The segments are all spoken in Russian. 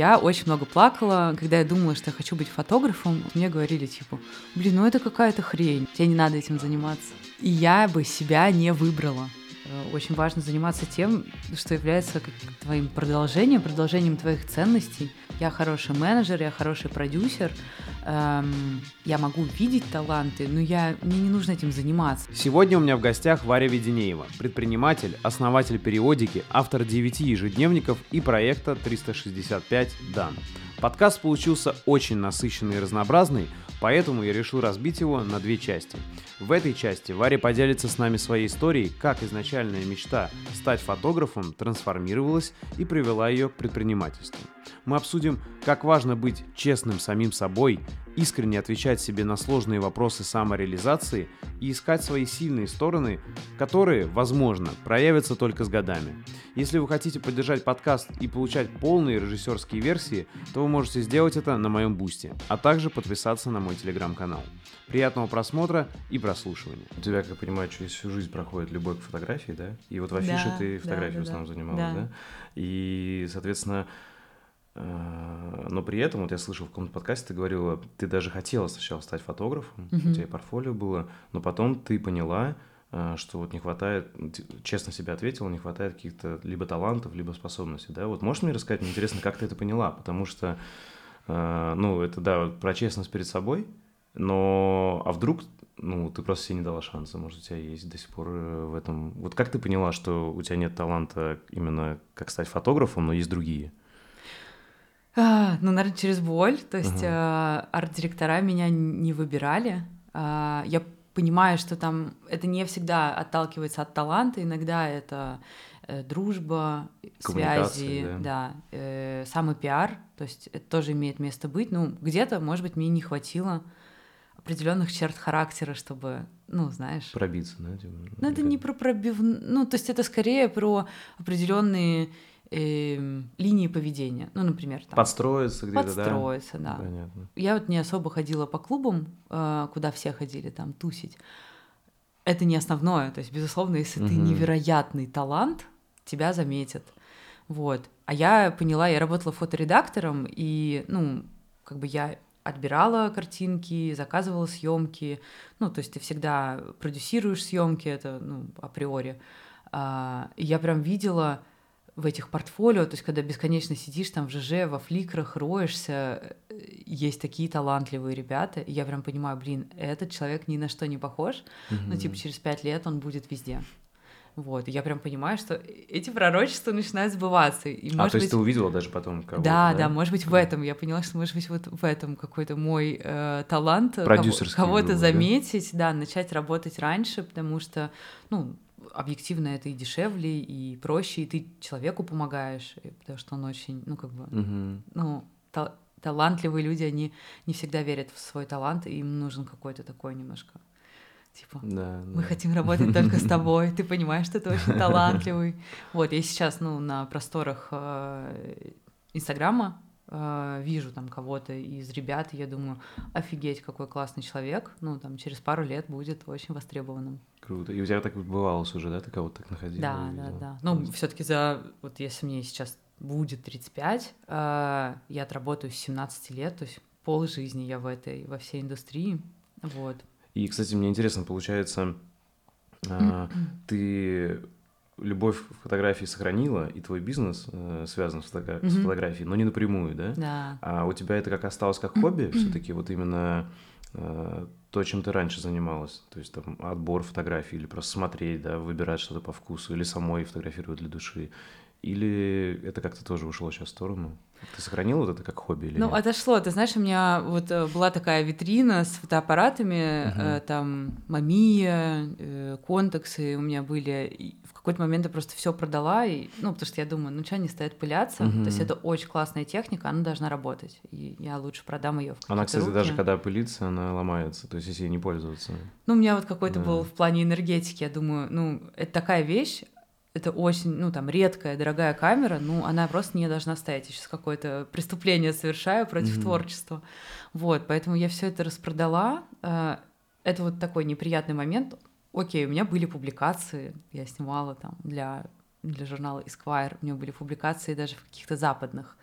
я очень много плакала, когда я думала, что я хочу быть фотографом. Мне говорили, типа, блин, ну это какая-то хрень, тебе не надо этим заниматься. И я бы себя не выбрала. Э, очень важно заниматься тем, что является твоим продолжением, продолжением твоих ценностей. Я хороший менеджер, я хороший продюсер, эм, я могу видеть таланты, но я, мне не нужно этим заниматься. Сегодня у меня в гостях Варя Веденеева, предприниматель, основатель периодики, автор 9 ежедневников и проекта 365 Дан. Подкаст получился очень насыщенный и разнообразный, поэтому я решил разбить его на две части. В этой части Варя поделится с нами своей историей, как изначальная мечта стать фотографом трансформировалась и привела ее к предпринимательству. Мы обсудим, как важно быть честным самим собой, искренне отвечать себе на сложные вопросы самореализации и искать свои сильные стороны, которые, возможно, проявятся только с годами. Если вы хотите поддержать подкаст и получать полные режиссерские версии, то вы можете сделать это на моем бусте, а также подписаться на мой телеграм-канал. Приятного просмотра и прослушивания. У тебя, как я понимаю, через всю жизнь проходит любовь к фотографии, да? И вот в афише да, ты фотографией да, да, в основном занималась, да. да? И, соответственно, но при этом, вот я слышал в каком-то подкасте, ты говорила, ты даже хотела сначала стать фотографом, uh-huh. у тебя портфолио было, но потом ты поняла, э, что вот не хватает, честно себе ответила, не хватает каких-то либо талантов, либо способностей, да? Вот можешь мне рассказать, мне интересно, как ты это поняла, потому что, э, ну, это, да, про честность перед собой, но, а вдруг, ну, ты просто себе не дала шанса, может, у тебя есть до сих пор э, в этом... Вот как ты поняла, что у тебя нет таланта именно как стать фотографом, но есть другие? А, ну, наверное, через боль. То есть uh-huh. арт-директора меня не выбирали. Э, я понимаю, что там это не всегда отталкивается от таланта, иногда это э, дружба, связи, да, да э, самый пиар, то есть это тоже имеет место быть. Ну, где-то, может быть, мне не хватило определенных черт характера, чтобы, ну, знаешь... Пробиться, да? Типа, ну, это не про пробив... Ну, то есть это скорее про определенные э, линии поведения. Ну, например, там... Подстроиться где-то, Подстроиться, да? да. Понятно. Я вот не особо ходила по клубам, э, куда все ходили там тусить. Это не основное. То есть, безусловно, если угу. ты невероятный талант, тебя заметят. Вот. А я поняла, я работала фоторедактором, и, ну, как бы я отбирала картинки, заказывала съемки. Ну, то есть ты всегда продюсируешь съемки, это ну, априори. А, я прям видела в этих портфолио, то есть когда бесконечно сидишь там в ЖЖ, во фликрах, роешься, э, есть такие талантливые ребята, и я прям понимаю, блин, этот человек ни на что не похож, mm-hmm. ну типа через пять лет он будет везде. Вот, и я прям понимаю, что эти пророчества начинают сбываться. И, а, может то есть быть... ты увидела даже потом кого-то, да, да, да, может быть, в этом. Я поняла, что, может быть, вот в этом какой-то мой э, талант кого-то заметить, да? да, начать работать раньше, потому что, ну, объективно это и дешевле, и проще, и ты человеку помогаешь, потому что он очень, ну, как бы, угу. ну, та талантливые люди, они не всегда верят в свой талант, и им нужен какой-то такой немножко Типа, да, мы да. хотим работать только с тобой, ты понимаешь, что ты очень талантливый. Вот, я сейчас, ну, на просторах э, Инстаграма э, вижу там кого-то из ребят, и я думаю, офигеть, какой классный человек, ну, там, через пару лет будет очень востребованным. Круто. И у тебя так бывалось уже, да, ты кого-то так находила? Да, да, да. Ну, все таки за, вот если мне сейчас будет 35, э, я отработаю с 17 лет, то есть пол жизни я в этой, во всей индустрии, вот. И, кстати, мне интересно, получается, а, ты любовь к фотографии сохранила, и твой бизнес э, связан с, фото- с фотографией, но не напрямую, да? Да. А у тебя это как осталось как хобби, все-таки вот именно э, то, чем ты раньше занималась, то есть там отбор фотографий или просто смотреть, да, выбирать что-то по вкусу, или самой фотографировать для души, или это как-то тоже ушло сейчас в сторону? Ты сохранил вот это как хобби или Ну, нет? отошло. Ты знаешь, у меня вот э, была такая витрина с фотоаппаратами, э, там Мамия, э, контексы у меня были. Какой-то момент я просто все продала, и, ну, потому что я думаю, ну что они стоят пыляться? Угу. То есть это очень классная техника, она должна работать. И я лучше продам ее в Она, кстати, руки. даже когда пылится, она ломается, то есть если ей не пользоваться. Ну, у меня вот какой-то да. был в плане энергетики, я думаю, ну, это такая вещь, это очень, ну, там, редкая, дорогая камера, ну, она просто не должна стоять. Я сейчас какое-то преступление совершаю против mm-hmm. творчества. Вот, поэтому я все это распродала. Э, это вот такой неприятный момент. Окей, у меня были публикации, я снимала там для, для журнала Esquire, у меня были публикации даже в каких-то западных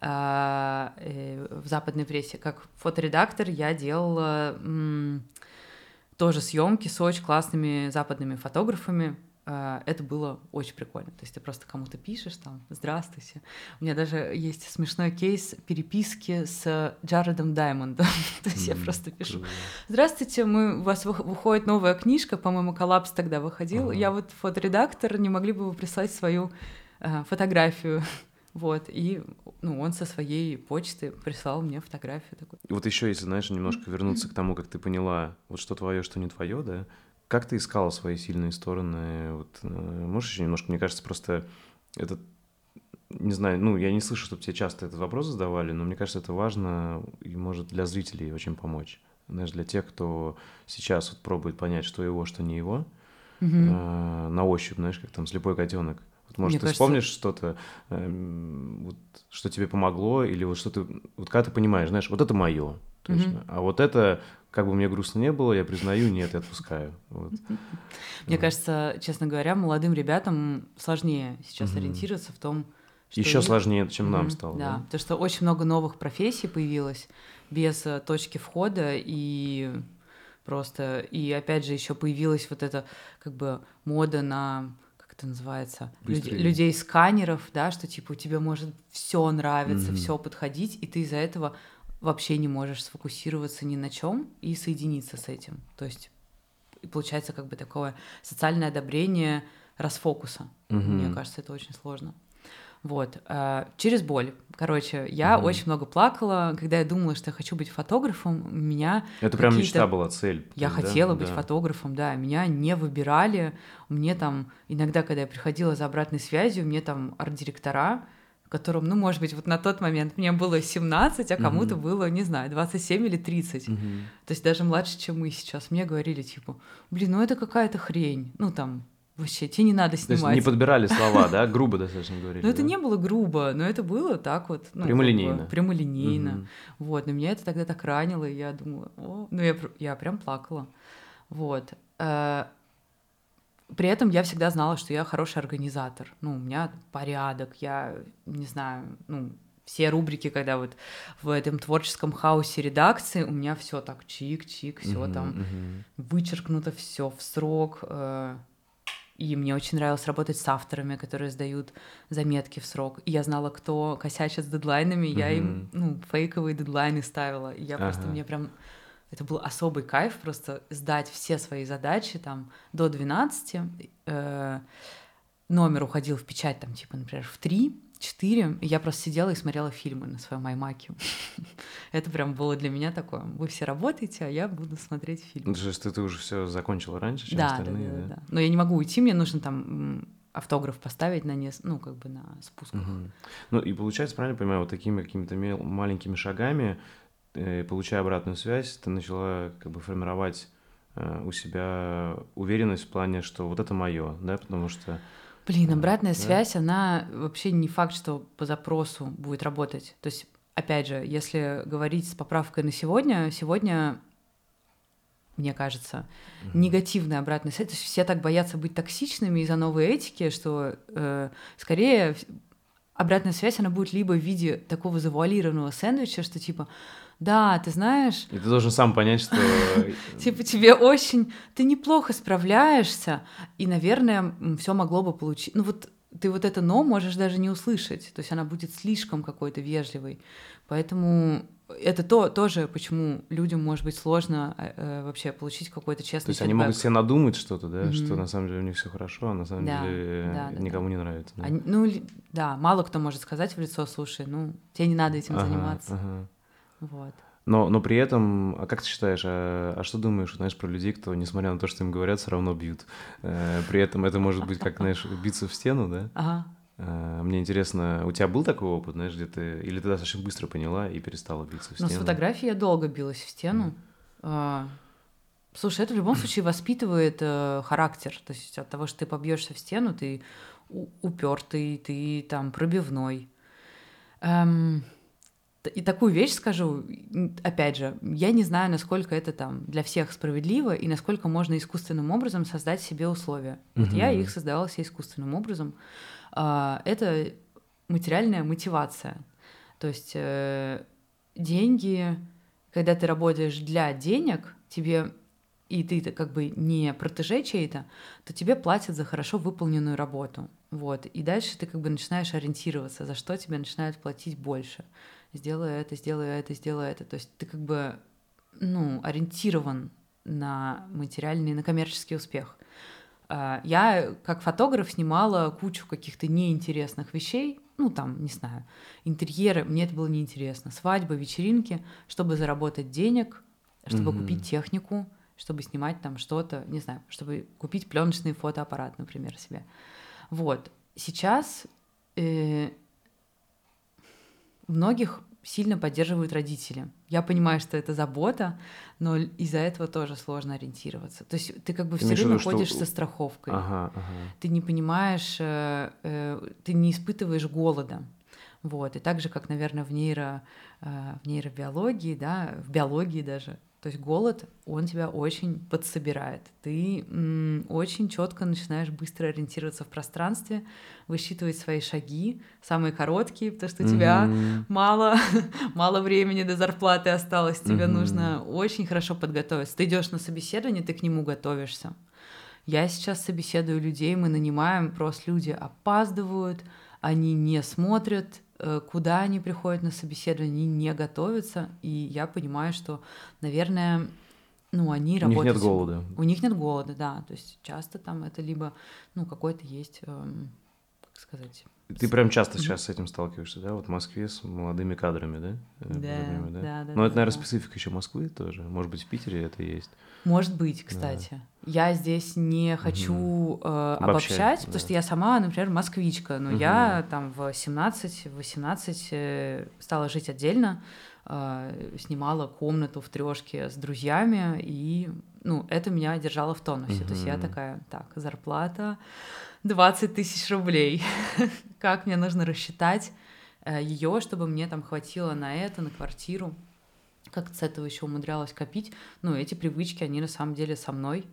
а, э, в западной прессе. Как фоторедактор я делала тоже съемки с очень классными западными фотографами. А, это было очень прикольно. То есть ты просто кому-то пишешь там «Здравствуйте». У меня даже есть смешной кейс переписки с Джаредом Даймондом. То есть я просто пишу «Здравствуйте, мы, у вас выходит новая книжка, по-моему, «Коллапс» тогда выходил. Я вот фоторедактор, не могли бы вы прислать свою а, фотографию?» Вот, и ну, он со своей почты прислал мне фотографию такую. И вот еще, если, знаешь, немножко вернуться к тому, как ты поняла, вот что твое, что не твое, да, как ты искала свои сильные стороны? Вот, э, можешь еще немножко, мне кажется, просто это, не знаю, ну, я не слышу, чтобы тебе часто этот вопрос задавали, но мне кажется, это важно и может для зрителей очень помочь. Знаешь, для тех, кто сейчас вот пробует понять, что его, что не его, угу. э, на ощупь, знаешь, как там слепой котенок. Вот, может, Мне ты кажется... вспомнишь что-то, э, вот, что тебе помогло, или вот что ты, вот когда ты понимаешь, знаешь, вот это мое, точно, mm а вот это как бы мне грустно не было, я признаю, нет, я отпускаю. Вот. Мне вот. кажется, честно говоря, молодым ребятам сложнее сейчас mm-hmm. ориентироваться в том, что еще их... сложнее, чем mm-hmm. нам стало. Да, да, потому что очень много новых профессий появилось без э, точки входа и просто и опять же еще появилась вот эта как бы мода на как это называется Люд, людей сканеров, да, что типа у тебя может все нравиться, mm-hmm. все подходить, и ты из-за этого вообще не можешь сфокусироваться ни на чем и соединиться с этим. То есть получается как бы такое социальное одобрение расфокуса. Угу. Мне кажется, это очень сложно. Вот. Э, через боль. Короче, я угу. очень много плакала, когда я думала, что я хочу быть фотографом. Меня это прям мечта была, цель. Я да? хотела быть да. фотографом, да. Меня не выбирали. Мне там иногда, когда я приходила за обратной связью, мне там арт-директора которым, ну, может быть, вот на тот момент мне было 17, а кому-то mm-hmm. было, не знаю, 27 или 30. Mm-hmm. То есть даже младше, чем мы сейчас. Мне говорили, типа, блин, ну это какая-то хрень. Ну, там, вообще, тебе не надо снимать. То есть не подбирали слова, да? Грубо достаточно говорили. Ну, это не было грубо, но это было так вот. Ну, прямолинейно. Прямолинейно. Вот, но меня это тогда так ранило, и я думала, о, ну, я, я прям плакала. Вот. При этом я всегда знала, что я хороший организатор. Ну, у меня порядок, я не знаю, ну, все рубрики, когда вот в этом творческом хаосе редакции у меня все так чик-чик, все uh-huh, там uh-huh. вычеркнуто, все в срок. Э, и мне очень нравилось работать с авторами, которые сдают заметки в срок. И я знала, кто косячит с дедлайнами, uh-huh. я им ну, фейковые дедлайны ставила. И я uh-huh. просто мне прям это был особый кайф просто сдать все свои задачи там до 12. Э, номер уходил в печать там типа, например, в 3, 4, и я просто сидела и смотрела фильмы на своем аймаке. Это прям было для меня такое. Вы все работаете, а я буду смотреть фильмы. То есть ты уже все закончила раньше, чем да, остальные, да, да, да? да. Но я не могу уйти, мне нужно там автограф поставить на нес... ну как бы на спусках. Угу. Ну и получается, правильно понимаю, вот такими какими-то маленькими шагами получая обратную связь, ты начала как бы формировать э, у себя уверенность в плане, что вот это мое, да, потому что... Блин, обратная да? связь, она вообще не факт, что по запросу будет работать. То есть, опять же, если говорить с поправкой на сегодня, сегодня мне кажется, mm-hmm. негативная обратная связь. То есть все так боятся быть токсичными из-за новой этики, что э, скорее обратная связь, она будет либо в виде такого завуалированного сэндвича, что типа, да, ты знаешь... И ты должен сам понять, что... Типа тебе очень... Ты неплохо справляешься, и, наверное, все могло бы получить... Ну вот ты вот это «но» можешь даже не услышать, то есть она будет слишком какой-то вежливой. Поэтому это то, тоже, почему людям может быть сложно э, э вообще получить какой-то честный То есть фидбэк. они могут себе надумать что-то, да, mm-hmm. что на самом деле у них все хорошо, а на самом да, деле да, да, никому да. не нравится. Да? Они, ну, да, мало кто может сказать в лицо, слушай, ну, тебе не надо этим ага, заниматься. Ага. Вот. Но, но при этом, а как ты считаешь, а, а что думаешь, знаешь, про людей, кто, несмотря на то, что им говорят, все равно бьют? Э, при этом это может быть, как, знаешь, биться в стену, да? Ага. Э, мне интересно, у тебя был такой опыт, знаешь, где ты... Или ты достаточно быстро поняла и перестала биться в стену? Ну, с фотографией я долго билась в стену. Mm. Слушай, это в любом случае воспитывает э, характер. То есть от того, что ты побьешься в стену, ты упертый, ты там пробивной. Эм, и такую вещь скажу, опять же, я не знаю, насколько это там для всех справедливо и насколько можно искусственным образом создать себе условия. Mm-hmm. Вот я их создавала себе искусственным образом. А, это материальная мотивация. То есть э, деньги, когда ты работаешь для денег, тебе и ты как бы не протеже чей-то, то тебе платят за хорошо выполненную работу. Вот. И дальше ты как бы начинаешь ориентироваться, за что тебе начинают платить больше. Сделай это, сделай это, сделай это. То есть ты как бы ну, ориентирован на материальный, на коммерческий успех. А, я как фотограф снимала кучу каких-то неинтересных вещей, ну там, не знаю, интерьеры, мне это было неинтересно, свадьбы, вечеринки, чтобы заработать денег, чтобы mm-hmm. купить технику, чтобы снимать там что-то, не знаю, чтобы купить пленочный фотоаппарат, например, себе. Вот. Сейчас э, многих сильно поддерживают родители. Я понимаю, что это забота, но из-за этого тоже сложно ориентироваться. То есть ты как бы все время ходишь что... со страховкой. Ага, ага. Ты не понимаешь, э, э, ты не испытываешь голода. Вот. И так же, как, наверное, в, нейро, э, в нейробиологии, да, в биологии даже, то есть голод, он тебя очень подсобирает. Ты очень четко начинаешь быстро ориентироваться в пространстве, высчитывать свои шаги, самые короткие, потому что у тебя mm-hmm. мало, мало времени до зарплаты осталось, тебе mm-hmm. нужно очень хорошо подготовиться. Ты идешь на собеседование, ты к нему готовишься. Я сейчас собеседую людей, мы нанимаем, просто люди опаздывают, они не смотрят куда они приходят на собеседование, они не готовятся, и я понимаю, что, наверное, ну, они работают... У них нет голода. У них нет голода, да, то есть часто там это либо, ну, какой-то есть, эм, как сказать, ты прям часто сейчас с этим сталкиваешься, да? Вот в Москве с молодыми кадрами, да? Э, да, время, да? да, да. Но да, это, наверное, да. специфика еще Москвы тоже. Может быть, в Питере это есть. Может быть, кстати. Да. Я здесь не хочу угу. э, обобщать, обобщать да. потому что я сама, например, москвичка, но угу. я там в 17-18 э, стала жить отдельно, э, снимала комнату в трешке с друзьями, и ну, это меня держало в тонусе. Угу. То есть я такая, так, зарплата 20 тысяч рублей. как мне нужно рассчитать э, ее, чтобы мне там хватило на это, на квартиру. Как с этого еще умудрялась копить. Ну, эти привычки, они на самом деле со мной.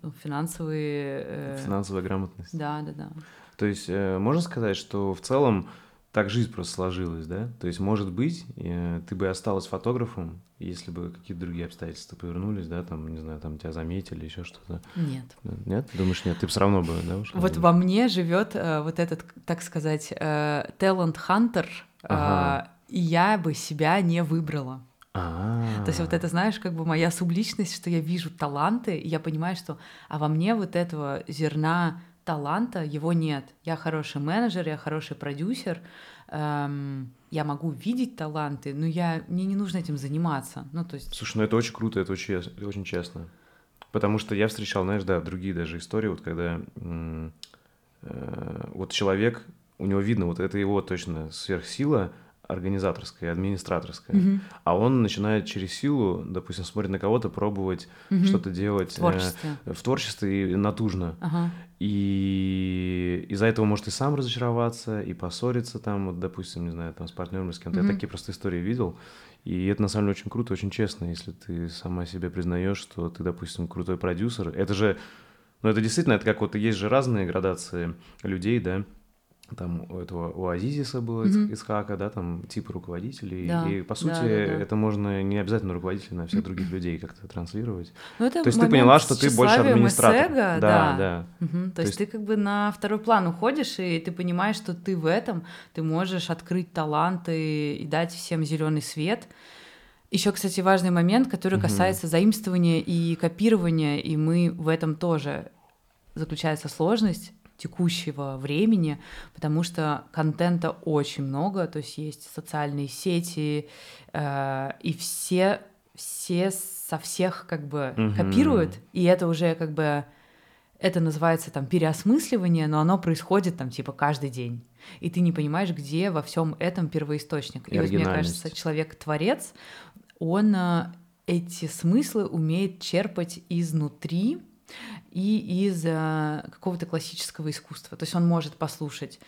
Ну, финансовые... Э... Финансовая грамотность. Да, да, да. То есть э, можно сказать, что в целом так жизнь просто сложилась, да? То есть, может быть, э, ты бы осталась фотографом, если бы какие-то другие обстоятельства повернулись, да, там, не знаю, там тебя заметили, еще что-то. Нет. Нет? Думаешь, нет? Ты бы все равно бы, да, ушла? Вот во мне живет э, вот этот, так сказать, талант-хантер, э, ага. э, и я бы себя не выбрала. А-а-а. То есть вот это, знаешь, как бы моя субличность, что я вижу таланты, и я понимаю, что а во мне вот этого зерна таланта его нет. Я хороший менеджер, я хороший продюсер, эм, я могу видеть таланты, но я, мне не нужно этим заниматься. Ну, то есть... Слушай, ну это очень круто, это очень, очень честно. Потому что я встречал, знаешь, да, другие даже истории, вот когда э, вот человек, у него видно, вот это его точно сверхсила, организаторская, администраторская, mm-hmm. а он начинает через силу, допустим, смотрит на кого-то, пробовать mm-hmm. что-то делать в творчестве, э, в творчестве и натужно. Uh-huh. И из-за этого может и сам разочароваться, и поссориться там, вот, допустим, не знаю, там с партнером, с кем-то. Mm-hmm. Я такие просто истории видел. И это на самом деле очень круто, очень честно, если ты сама себе признаешь, что ты, допустим, крутой продюсер. Это же, ну это действительно, это как вот есть же разные градации людей, да, там у этого у Азизиса было mm-hmm. Исхака, да, там типы руководителей. Да, и по сути да, да, да. это можно не обязательно руководителя на всех других людей как-то транслировать. Ну, это То есть ты поняла, что ты больше администратор. Эго, да, да. да. Угу. То, То есть, есть ты как бы на второй план уходишь, и ты понимаешь, что ты в этом, ты можешь открыть таланты и дать всем зеленый свет. Еще, кстати, важный момент, который касается угу. заимствования и копирования, и мы в этом тоже заключается сложность текущего времени, потому что контента очень много, то есть есть социальные сети, э, и все, все со всех как бы угу. копируют, и это уже как бы это называется там переосмысливание, но оно происходит там типа каждый день. И ты не понимаешь, где во всем этом первоисточник. И, и вот мне кажется, человек-творец, он э, эти смыслы умеет черпать изнутри, и из э, какого-то классического искусства. То есть он может послушать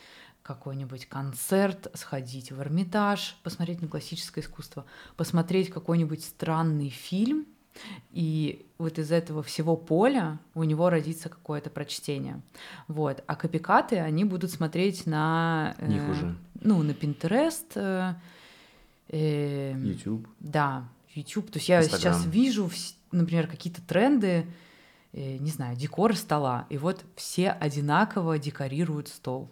какой-нибудь концерт, сходить в Эрмитаж, посмотреть на классическое искусство, посмотреть какой-нибудь странный фильм, и вот из этого всего поля у него родится какое-то прочтение. Вот. А копикаты, они будут смотреть на... Них э, уже. Ну, на Pinterest, э, Э, YouTube. Да, YouTube. То есть я Instagram. сейчас вижу, например, какие-то тренды, не знаю, декор стола, и вот все одинаково декорируют стол.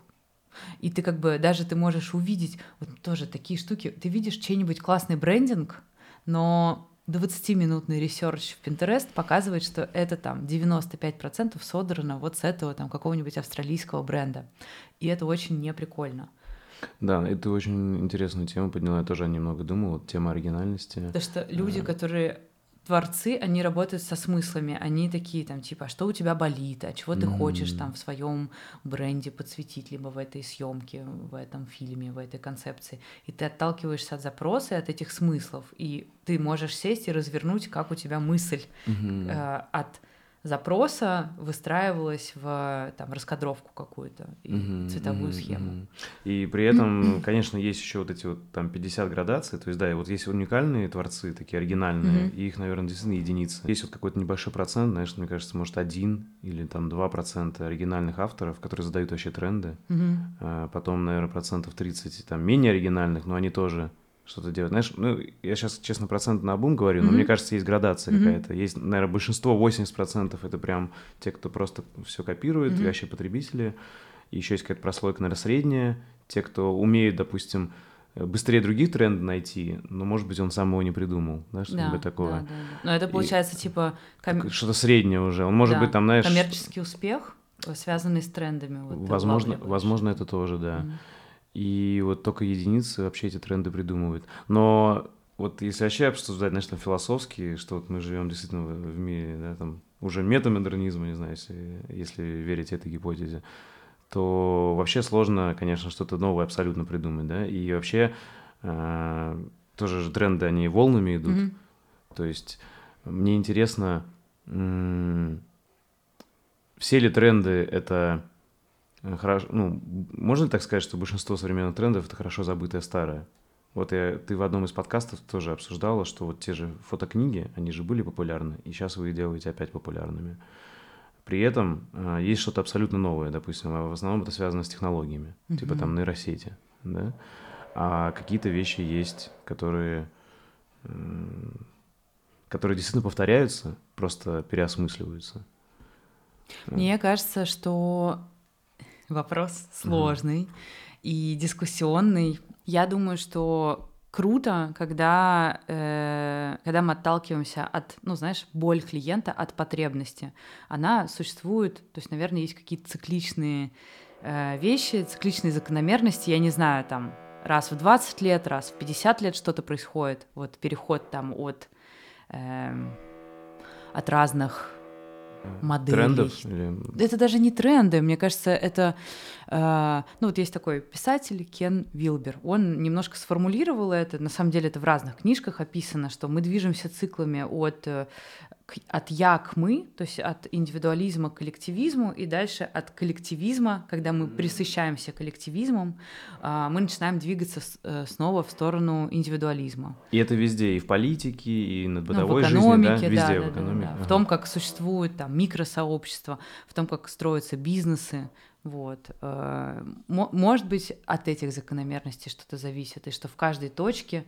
И ты как бы даже ты можешь увидеть вот тоже такие штуки. Ты видишь чей-нибудь классный брендинг, но 20-минутный research в Pinterest показывает, что это там 95% содрано вот с этого там какого-нибудь австралийского бренда. И это очень неприкольно. Да, это очень интересную тему подняла, я тоже немного думал, вот тема оригинальности. Потому что люди, которые творцы, они работают со смыслами, они такие там типа, а что у тебя болит, а чего ты mm-hmm. хочешь там в своем бренде подсветить, либо в этой съемке, в этом фильме, в этой концепции, и ты отталкиваешься от запроса и от этих смыслов, и ты можешь сесть и развернуть, как у тебя мысль mm-hmm. э, от запроса выстраивалась в там, раскадровку какую-то и uh-huh, цветовую uh-huh, схему. Uh-huh. И при этом, конечно, есть еще вот эти вот там 50 градаций, то есть, да, и вот есть уникальные творцы, такие оригинальные, uh-huh. и их, наверное, действительно единицы. Есть вот какой-то небольшой процент, знаешь, мне кажется, может, один или там два процента оригинальных авторов, которые задают вообще тренды, uh-huh. а потом, наверное, процентов 30 там менее оригинальных, но они тоже что-то делать. Знаешь, ну, я сейчас, честно, процент на бум говорю, но mm-hmm. мне кажется, есть градация mm-hmm. какая-то. Есть, наверное, большинство, 80% это прям те, кто просто все копирует, mm-hmm. вообще потребители. И еще есть какая-то прослойка, наверное, средняя. Те, кто умеют, допустим, быстрее других тренды найти, но, может быть, он сам его не придумал, да, что-нибудь да, такое. Да, да, да. Но это получается, и... типа... Ком... Что-то среднее уже. Он может да. быть там, знаешь... Коммерческий успех, связанный с трендами. Вот, возможно, возможно, это тоже, да. Mm-hmm. И вот только единицы вообще эти тренды придумывают. Но вот если вообще обсуждать, знаешь, там философски, что вот мы живем действительно в мире, да, там уже метамодернизма, не знаю, если, если верить этой гипотезе, то вообще сложно, конечно, что-то новое абсолютно придумать, да, и вообще э, тоже же тренды, они волнами идут, mm-hmm. то есть мне интересно, все ли тренды это хорошо, ну, можно ли так сказать, что большинство современных трендов это хорошо забытое старое? Вот я, ты в одном из подкастов тоже обсуждала, что вот те же фотокниги, они же были популярны, и сейчас вы их делаете опять популярными. При этом э, есть что-то абсолютно новое, допустим, а в основном это связано с технологиями, mm-hmm. типа там нейросети, да? А какие-то вещи есть, которые, э, которые действительно повторяются, просто переосмысливаются. Мне кажется, что Вопрос сложный mm и дискуссионный. Я думаю, что круто, когда, э, когда мы отталкиваемся от, ну, знаешь, боль клиента от потребности. Она существует, то есть, наверное, есть какие-то цикличные э, вещи, цикличные закономерности, я не знаю, там, раз в 20 лет, раз в 50 лет что-то происходит, вот переход там от, э, от разных моделей. Трендов? Или... Это даже не тренды, мне кажется, это... Э, ну вот есть такой писатель Кен Вилбер, он немножко сформулировал это, на самом деле это в разных книжках описано, что мы движемся циклами от э, от я к мы, то есть от индивидуализма к коллективизму, и дальше от коллективизма, когда мы присыщаемся коллективизмом, а, мы начинаем двигаться э, снова в сторону индивидуализма. И это везде, и в политике, и на бытовой ну, в экономике, жизни, да? Везде да, в экономике. Да, да. Ага. В том, как существуют там микросообщества, в том, как строятся бизнесы, вот. Э, может быть, от этих закономерностей что-то зависит, и что в каждой точке,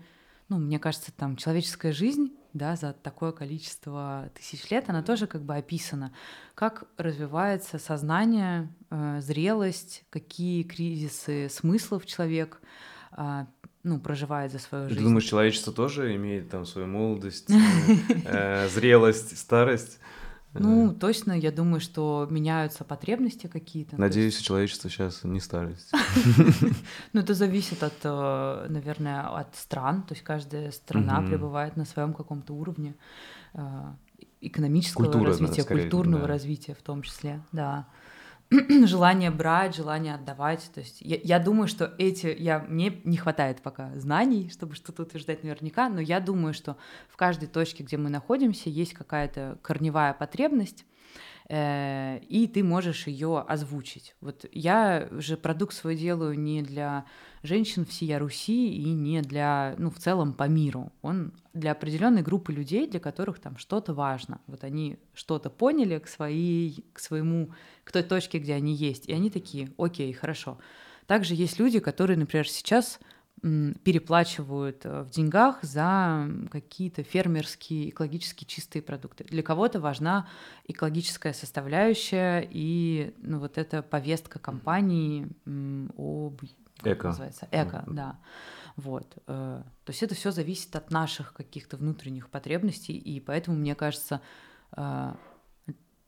ну, мне кажется, там человеческая жизнь да, за такое количество тысяч лет, она тоже как бы описана. Как развивается сознание, э, зрелость, какие кризисы смыслов человек э, ну, проживает за свою жизнь. Ты думаешь, человечество тоже имеет там свою молодость, э, зрелость, старость? Ну, точно, я думаю, что меняются потребности какие-то. Надеюсь, есть... человечество сейчас не старость. Ну, это зависит от, э, наверное, от стран. То есть каждая страна пребывает на своем каком-то уровне э, экономического развития, культурного развития в том числе, да. желание брать, желание отдавать. То есть я, я думаю, что эти... Я, мне не хватает пока знаний, чтобы что-то утверждать наверняка, но я думаю, что в каждой точке, где мы находимся, есть какая-то корневая потребность, э, и ты можешь ее озвучить. Вот я же продукт свой делаю не для женщин всея Руси и не для, ну, в целом по миру. Он для определенной группы людей, для которых там что-то важно. Вот они что-то поняли к своей, к своему, к той точке, где они есть, и они такие, окей, хорошо. Также есть люди, которые, например, сейчас переплачивают э, в деньгах за какие-то фермерские, экологически чистые продукты. Для кого-то важна экологическая составляющая и ну, вот эта повестка компании об... Эко. Называется? Эко, да. Вот. Э, то есть это все зависит от наших каких-то внутренних потребностей, и поэтому, мне кажется, э,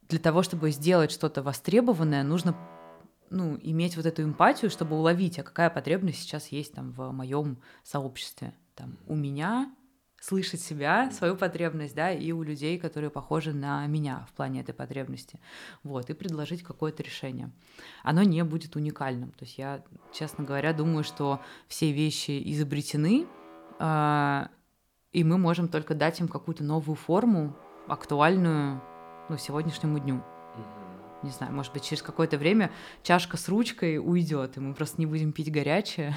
для того, чтобы сделать что-то востребованное, нужно ну, иметь вот эту эмпатию, чтобы уловить, а какая потребность сейчас есть там в моем сообществе. Там, у меня слышать себя, свою потребность, да, и у людей, которые похожи на меня в плане этой потребности. Вот, и предложить какое-то решение. Оно не будет уникальным. То есть я, честно говоря, думаю, что все вещи изобретены, э, и мы можем только дать им какую-то новую форму, актуальную ну, сегодняшнему дню не знаю, может быть, через какое-то время чашка с ручкой уйдет, и мы просто не будем пить горячее.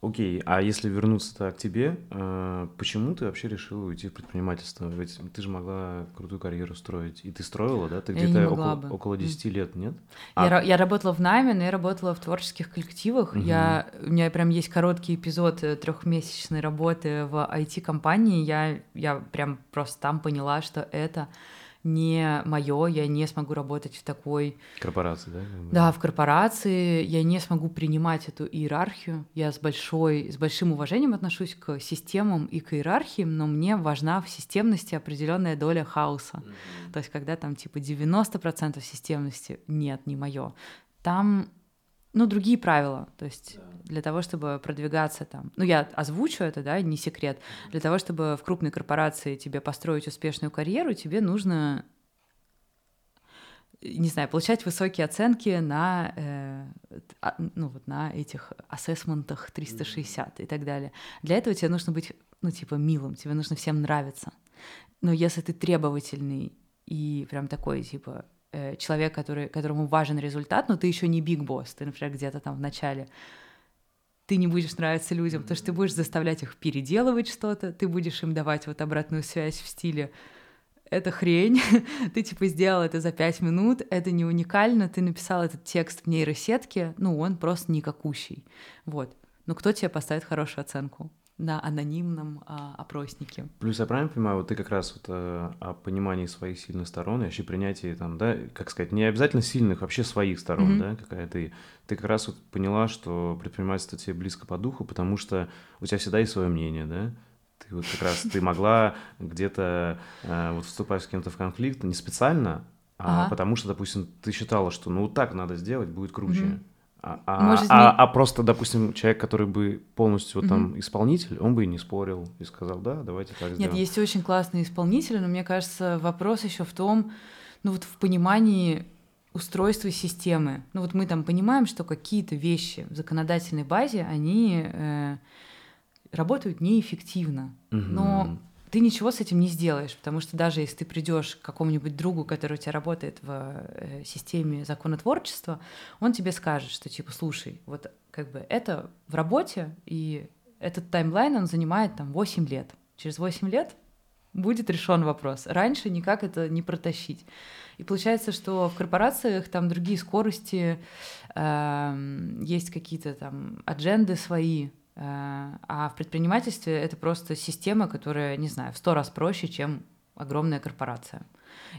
Окей, okay. а если вернуться к тебе, э, почему ты вообще решила уйти в предпринимательство? Ведь ты же могла крутую карьеру строить. И ты строила, да? Ты где-то около, бы. около 10 лет, нет? Я, а... я работала в найме, но я работала в творческих коллективах. Угу. Я, у меня прям есть короткий эпизод э, трехмесячной работы в IT-компании. Я, я прям просто там поняла, что это не мое, я не смогу работать в такой... Корпорации, да? Да, в корпорации я не смогу принимать эту иерархию. Я с, большой, с большим уважением отношусь к системам и к иерархиям, но мне важна в системности определенная доля хаоса. Mm-hmm. То есть когда там типа 90% системности, нет, не мое. Там ну, другие правила. То есть да. для того, чтобы продвигаться там... Ну, я озвучу это, да, не секрет. Для того, чтобы в крупной корпорации тебе построить успешную карьеру, тебе нужно не знаю, получать высокие оценки на, э, а, ну, вот на этих ассессментах 360 и так далее. Для этого тебе нужно быть, ну, типа, милым, тебе нужно всем нравиться. Но если ты требовательный и прям такой, типа, э, человек, который, которому важен результат, но ты еще не биг босс, ты, например, где-то там в начале, ты не будешь нравиться людям, потому что ты будешь заставлять их переделывать что-то, ты будешь им давать вот обратную связь в стиле это хрень, ты типа сделал это за пять минут, это не уникально, ты написал этот текст в нейросетке, ну он просто никакущий, вот. Но кто тебе поставит хорошую оценку? На анонимном а, опроснике. Плюс я правильно понимаю, вот ты как раз вот а, о понимании своих сильных сторон и вообще принятии там, да, как сказать, не обязательно сильных, вообще своих сторон, mm-hmm. да, какая ты. Ты как раз вот поняла, что предпринимательство тебе близко по духу, потому что у тебя всегда есть свое мнение, да, ты вот как раз ты могла где-то э, вот вступать с кем-то в конфликт не специально, а ага. потому что, допустим, ты считала, что ну вот так надо сделать, будет круче. Mm-hmm. А, а, Может, а, а просто, допустим, человек, который бы полностью вот, там исполнитель, он бы и не спорил и сказал, да, давайте так сделаем. Нет, есть очень классные исполнители, но мне кажется, вопрос еще в том, ну вот в понимании устройства системы. Ну вот мы там понимаем, что какие-то вещи в законодательной базе, они э, работают неэффективно. Угу. Но ты ничего с этим не сделаешь, потому что даже если ты придешь к какому-нибудь другу, который у тебя работает в э, системе законотворчества, он тебе скажет, что типа, слушай, вот как бы это в работе, и этот таймлайн, он занимает там 8 лет. Через 8 лет будет решен вопрос. Раньше никак это не протащить. И получается, что в корпорациях там другие скорости, э, есть какие-то там адженды свои, а в предпринимательстве это просто система, которая, не знаю, в сто раз проще, чем огромная корпорация.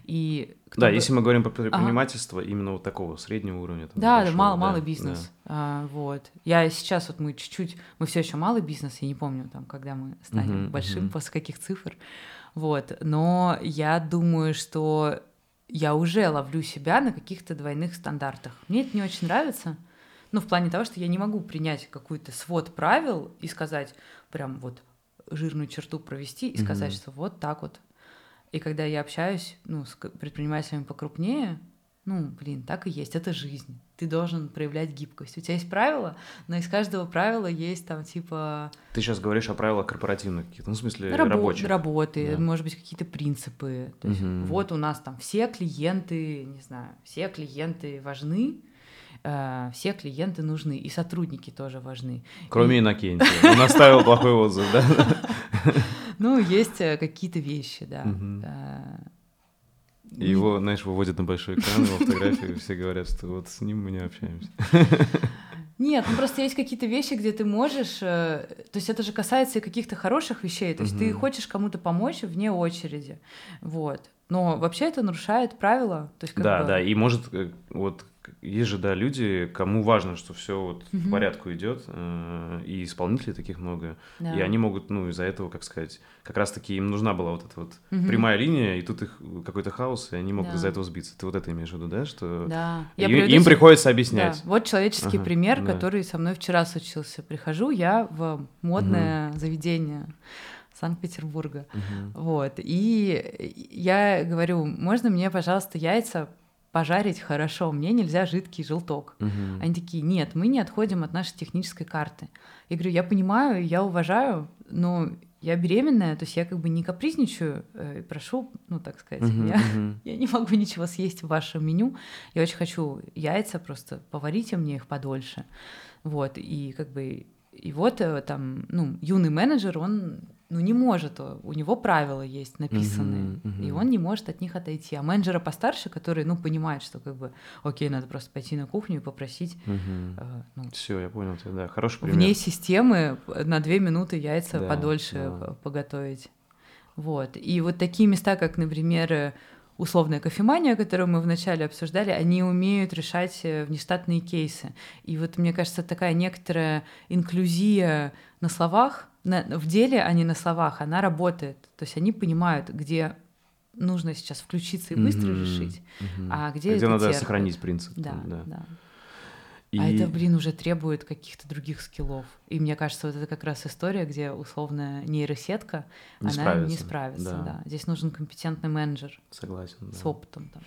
И да, бы... если мы говорим про предпринимательство, ага. именно вот такого среднего уровня. Там, да, большого, мало, да, малый бизнес. Да. А, вот. Я сейчас вот мы чуть-чуть, мы все еще малый бизнес, я не помню там, когда мы станем uh-huh, большим, uh-huh. после каких цифр. Вот. Но я думаю, что я уже ловлю себя на каких-то двойных стандартах. Мне это не очень нравится. Ну, в плане того, что я не могу принять какой-то свод правил и сказать, прям вот жирную черту провести и сказать, mm-hmm. что вот так вот. И когда я общаюсь, ну, с предпринимателями покрупнее, ну, блин, так и есть, это жизнь. Ты должен проявлять гибкость. У тебя есть правила, но из каждого правила есть там типа... Ты сейчас говоришь о правилах корпоративных каких-то, ну, в смысле Рабо- рабочих. Работы, да. может быть, какие-то принципы. То есть угу. вот у нас там все клиенты, не знаю, все клиенты важны, Э, все клиенты нужны, и сотрудники тоже важны. Кроме и... Иннокентия. Он оставил плохой отзыв, да? Ну, есть э, какие-то вещи, да. Э, и его, знаешь, выводят на большой экран, его фотографию, и все говорят, что вот с ним мы не общаемся. Нет, ну просто есть какие-то вещи, где ты можешь, э, то есть это же касается и каких-то хороших вещей, то есть угу. ты хочешь кому-то помочь вне очереди, вот. Но вообще это нарушает правила, то есть как да, бы... да, и может вот есть же, да, люди, кому важно, что все вот угу. в порядку идет, э, и исполнителей таких много, да. и они могут, ну, из-за этого, как сказать, как раз-таки им нужна была вот эта вот угу. прямая линия, и тут их какой-то хаос, и они могут да. из-за этого сбиться. Ты вот это имеешь в виду, да, что да. Я им, им приходится объяснять. Да. Вот человеческий ага, пример, да. который со мной вчера случился. Прихожу я в модное угу. заведение. Санкт-Петербурга. Угу. Вот. И я говорю, можно мне, пожалуйста, яйца пожарить хорошо, мне нельзя жидкий желток. Угу. Они такие, нет, мы не отходим от нашей технической карты. Я говорю, я понимаю, я уважаю, но я беременная, то есть я как бы не капризничаю, э, прошу, ну так сказать, uh-huh, я, uh-huh. я не могу ничего съесть в вашем меню. Я очень хочу яйца, просто поварите мне их подольше. Вот, и как бы, и вот э, там, ну, юный менеджер, он ну не может, у него правила есть написанные, uh-huh, uh-huh. и он не может от них отойти. А менеджера постарше, который, ну, понимает, что как бы, окей, надо просто пойти на кухню и попросить. Uh-huh. Э, ну, Все, я понял тебя, да, хороший пример. Вне системы на две минуты яйца да, подольше да. поготовить. Вот. И вот такие места, как, например, условная кофемания, которую мы вначале обсуждали, они умеют решать э, внештатные кейсы. И вот, мне кажется, такая некоторая инклюзия на словах, на, в деле, а не на словах, она работает. То есть они понимают, где нужно сейчас включиться и быстро mm-hmm. решить, mm-hmm. а где, а где надо терпит. сохранить принцип. Да, да. да. И... А это, блин, уже требует каких-то других скиллов. И мне кажется, вот это как раз история, где условная нейросетка, не она справится. не справится. Да. Да. Здесь нужен компетентный менеджер. Согласен. Да. С опытом. Там.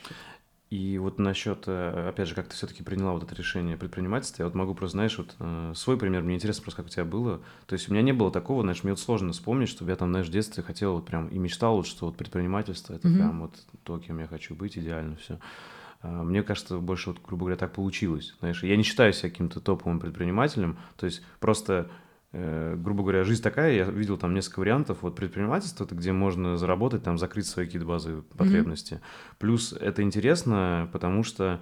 И вот насчет, э, опять же, как ты все-таки приняла вот это решение предпринимательства, я вот могу просто, знаешь, вот э, свой пример, мне интересно просто, как у тебя было. То есть у меня не было такого, знаешь, мне вот сложно вспомнить, чтобы я там, знаешь, в детстве хотел вот прям и мечтал, вот, что вот предпринимательство это mm-hmm. прям вот то, кем я хочу быть, идеально все. А, мне кажется, больше, вот, грубо говоря, так получилось. Знаешь, я не считаю себя каким-то топовым предпринимателем, то есть просто грубо говоря, жизнь такая, я видел там несколько вариантов. Вот предпринимательство, это где можно заработать, там закрыть свои какие-то базовые потребности. Mm-hmm. Плюс это интересно, потому что,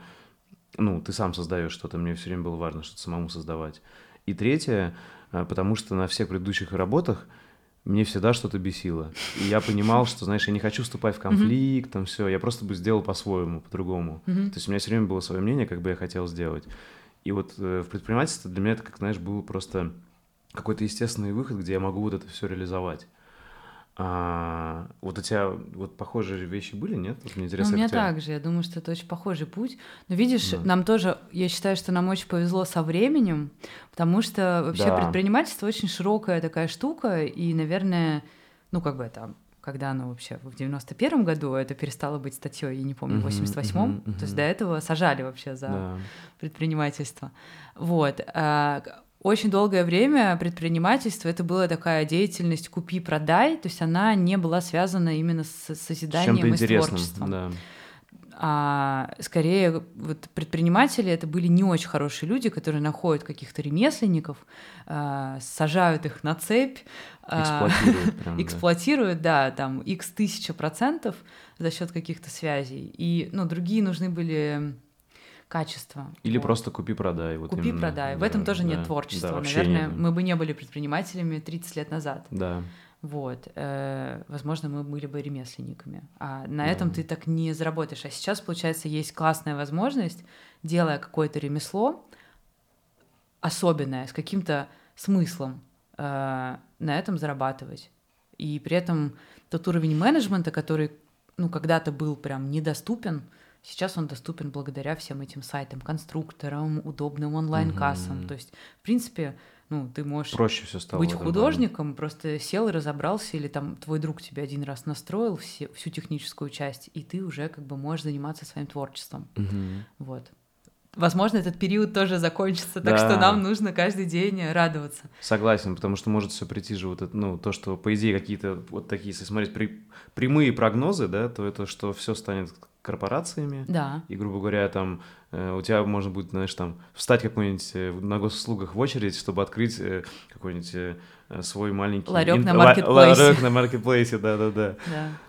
ну, ты сам создаешь что-то, мне все время было важно что-то самому создавать. И третье, э, потому что на всех предыдущих работах мне всегда что-то бесило. И я понимал, что, знаешь, я не хочу вступать в конфликт, mm-hmm. там все, я просто бы сделал по-своему, по-другому. Mm-hmm. То есть у меня все время было свое мнение, как бы я хотел сделать. И вот э, в предпринимательстве для меня это, как знаешь, было просто какой-то естественный выход, где я могу вот это все реализовать. А, вот у тебя вот похожие вещи были, нет? Вот мне интересно, ну, у меня тебя... так же, я думаю, что это очень похожий путь. Но видишь, да. нам тоже, я считаю, что нам очень повезло со временем, потому что вообще да. предпринимательство очень широкая такая штука, и, наверное, ну как бы это когда оно вообще в 91-м году это перестало быть статьей, я не помню, в 88-м, uh-huh, uh-huh. то есть до этого сажали вообще за да. предпринимательство. Вот. А, очень долгое время предпринимательство это была такая деятельность купи-продай, то есть она не была связана именно с созиданием и с творчеством. Да. А скорее вот предприниматели это были не очень хорошие люди, которые находят каких-то ремесленников, э, сажают их на цепь, э, эксплуатируют, прям, эксплуатируют, да. да, там x тысяча процентов за счет каких-то связей. И ну другие нужны были качество. Или вот. просто купи-продай. Вот купи-продай. В этом тоже да, нет творчества. Да, Наверное, нет. мы бы не были предпринимателями 30 лет назад. Да. Вот. Э, возможно, мы были бы ремесленниками. А на да. этом ты так не заработаешь. А сейчас, получается, есть классная возможность, делая какое-то ремесло особенное, с каким-то смыслом, э, на этом зарабатывать. И при этом тот уровень менеджмента, который ну, когда-то был прям недоступен, Сейчас он доступен благодаря всем этим сайтам, конструкторам, удобным онлайн-кассам. Угу. То есть, в принципе, ну, ты можешь Проще все стало быть художником, плане. просто сел и разобрался, или там твой друг тебе один раз настроил все, всю техническую часть, и ты уже как бы можешь заниматься своим творчеством. Угу. Вот. Возможно, этот период тоже закончится, так да. что нам нужно каждый день радоваться. Согласен, потому что может все прийти же вот это, ну, то, что, по идее, какие-то вот такие, если смотреть при, прямые прогнозы, да, то это что все станет корпорациями. Да. И, грубо говоря, там э, у тебя можно будет, знаешь, там встать какой-нибудь э, на госуслугах в очередь, чтобы открыть э, какой-нибудь свой маленький... Ларек ин... на маркетплейсе. Ларек на маркетплейсе, да-да-да.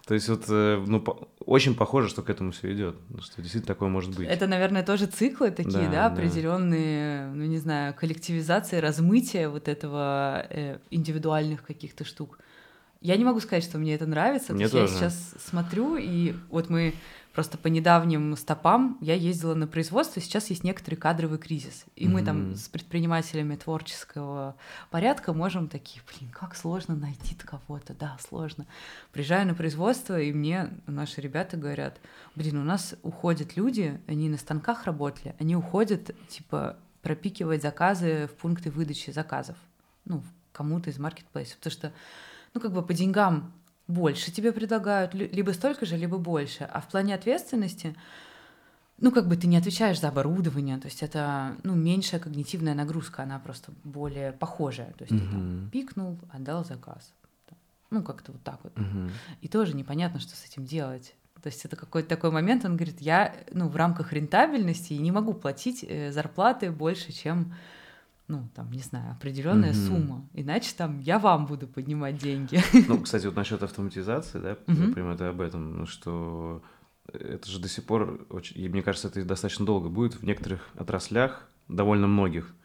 То есть вот, ну, очень похоже, что к этому все идет, что действительно такое может быть. Это, наверное, тоже циклы такие, да, да определенные, да. ну, не знаю, коллективизации, размытия вот этого э, индивидуальных каких-то штук. Я не могу сказать, что мне это нравится. Мне тоже. Я сейчас смотрю, и вот мы Просто по недавним стопам я ездила на производство, сейчас есть некоторый кадровый кризис. И mm-hmm. мы там с предпринимателями творческого порядка можем такие, блин, как сложно найти кого-то, да, сложно. Приезжаю на производство, и мне наши ребята говорят, блин, у нас уходят люди, они на станках работали, они уходят, типа, пропикивать заказы в пункты выдачи заказов, ну, кому-то из маркетплейсов, потому что, ну, как бы по деньгам больше тебе предлагают, либо столько же, либо больше. А в плане ответственности, ну, как бы ты не отвечаешь за оборудование, то есть это, ну, меньшая когнитивная нагрузка, она просто более похожая. То есть uh-huh. ты там пикнул, отдал заказ. Ну, как-то вот так вот. Uh-huh. И тоже непонятно, что с этим делать. То есть это какой-то такой момент, он говорит, я, ну, в рамках рентабельности не могу платить э, зарплаты больше, чем ну, там, не знаю, определенная mm-hmm. сумма. Иначе там я вам буду поднимать деньги. Ну, кстати, вот насчет автоматизации, да, mm-hmm. например, ты об этом, ну, что это же до сих пор, очень, и мне кажется, это достаточно долго будет в некоторых отраслях, довольно многих,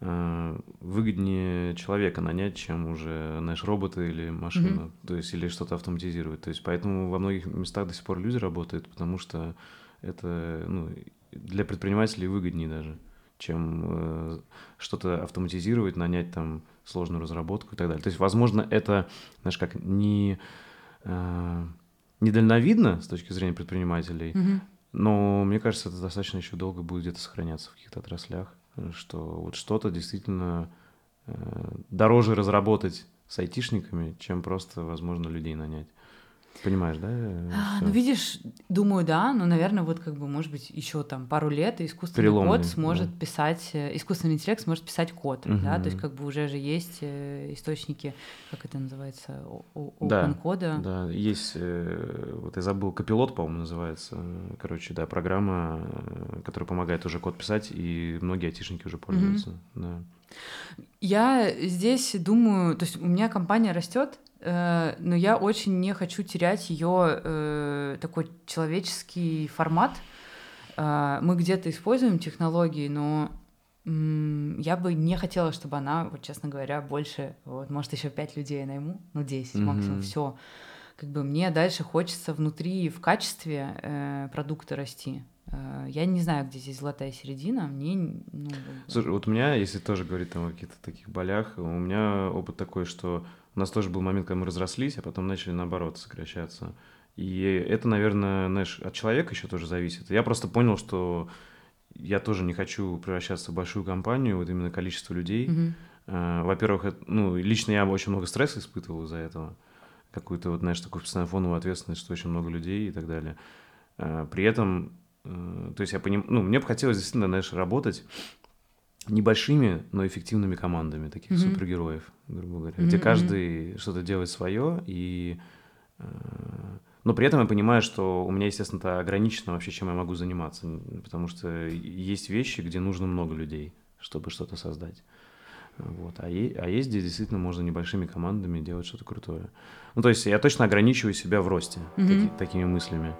э, выгоднее человека нанять, чем уже, знаешь, робота или машину, mm-hmm. то есть или что-то автоматизировать. То есть поэтому во многих местах до сих пор люди работают, потому что это ну, для предпринимателей выгоднее даже чем э, что-то автоматизировать, нанять там сложную разработку и так далее. То есть, возможно, это, знаешь, как не э, недальновидно с точки зрения предпринимателей, mm-hmm. но мне кажется, это достаточно еще долго будет где-то сохраняться в каких-то отраслях, что вот что-то действительно э, дороже разработать с айтишниками, чем просто, возможно, людей нанять. Понимаешь, да? А, ну, видишь, думаю, да, но, наверное, вот как бы, может быть, еще там пару лет и искусственный Переломный, код сможет да. писать, э, искусственный интеллект сможет писать код, угу. да, то есть как бы уже же есть э, источники, как это называется, open да, кода. Да, есть, э, вот я забыл, Копилот, по-моему, называется, короче, да, программа, которая помогает уже код писать, и многие айтишники уже пользуются, угу. да. Я здесь думаю, то есть у меня компания растет, Э, но я очень не хочу терять ее э, такой человеческий формат. Э, мы где-то используем технологии, но я бы не хотела, чтобы она, вот честно говоря, больше, вот, может, еще пять людей найму, ну, 10 mm-hmm. максимум, все. Как бы мне дальше хочется внутри в качестве э, продукта расти. Э, я не знаю, где здесь золотая середина. Мне, ну... Слушай, вот у меня, если тоже говорить там о каких-то таких болях, у меня опыт такой, что у нас тоже был момент, когда мы разрослись, а потом начали наоборот сокращаться. И это, наверное, знаешь, от человека еще тоже зависит. Я просто понял, что я тоже не хочу превращаться в большую компанию, вот именно количество людей. Mm-hmm. Во-первых, ну, лично я очень много стресса испытывал из-за этого. Какую-то, вот, знаешь, такую постоянную фоновую ответственность, что очень много людей и так далее. А, при этом, э, то есть я понимаю, ну, мне бы хотелось действительно, знаешь, работать небольшими, но эффективными командами таких mm-hmm. супергероев, грубо говоря, mm-hmm. где каждый что-то делает свое, и... Э, но при этом я понимаю, что у меня, естественно, это ограничено вообще, чем я могу заниматься, потому что есть вещи, где нужно много людей, чтобы что-то создать. Вот. А, е- а есть, где действительно можно небольшими командами делать что-то крутое. Ну, то есть я точно ограничиваю себя в росте mm-hmm. таки- такими мыслями.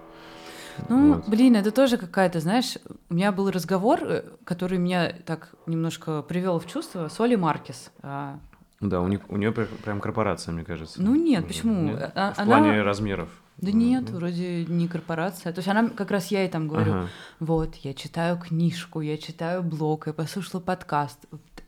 Ну, вот. блин, это тоже какая-то, знаешь, у меня был разговор, э, который меня так немножко привел в чувство с Оли Маркес. А, да, у, них, у нее прям корпорация, мне кажется. Ну нет, почему? Нет? А, в она... плане размеров. Да нет, ну. вроде не корпорация. То есть она как раз я ей там говорю, ага. вот, я читаю книжку, я читаю блог, я послушала подкаст.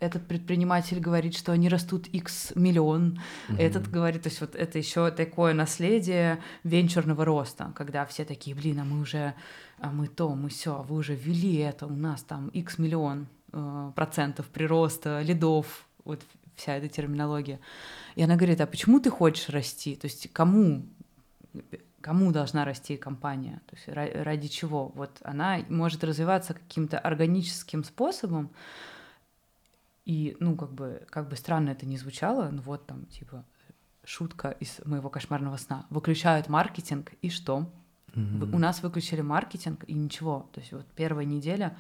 Этот предприниматель говорит, что они растут X миллион. Угу. Этот говорит, то есть вот это еще такое наследие венчурного роста, когда все такие, блин, а мы уже, а мы то, мы все, а вы уже ввели это, у нас там X миллион э, процентов прироста лидов, вот вся эта терминология. И она говорит, а почему ты хочешь расти? То есть кому кому должна расти компания, то есть ради чего. Вот она может развиваться каким-то органическим способом, и, ну, как бы, как бы странно это ни звучало, ну вот там, типа, шутка из моего кошмарного сна. Выключают маркетинг, и что? Mm-hmm. У нас выключили маркетинг и ничего. То есть вот первая неделя,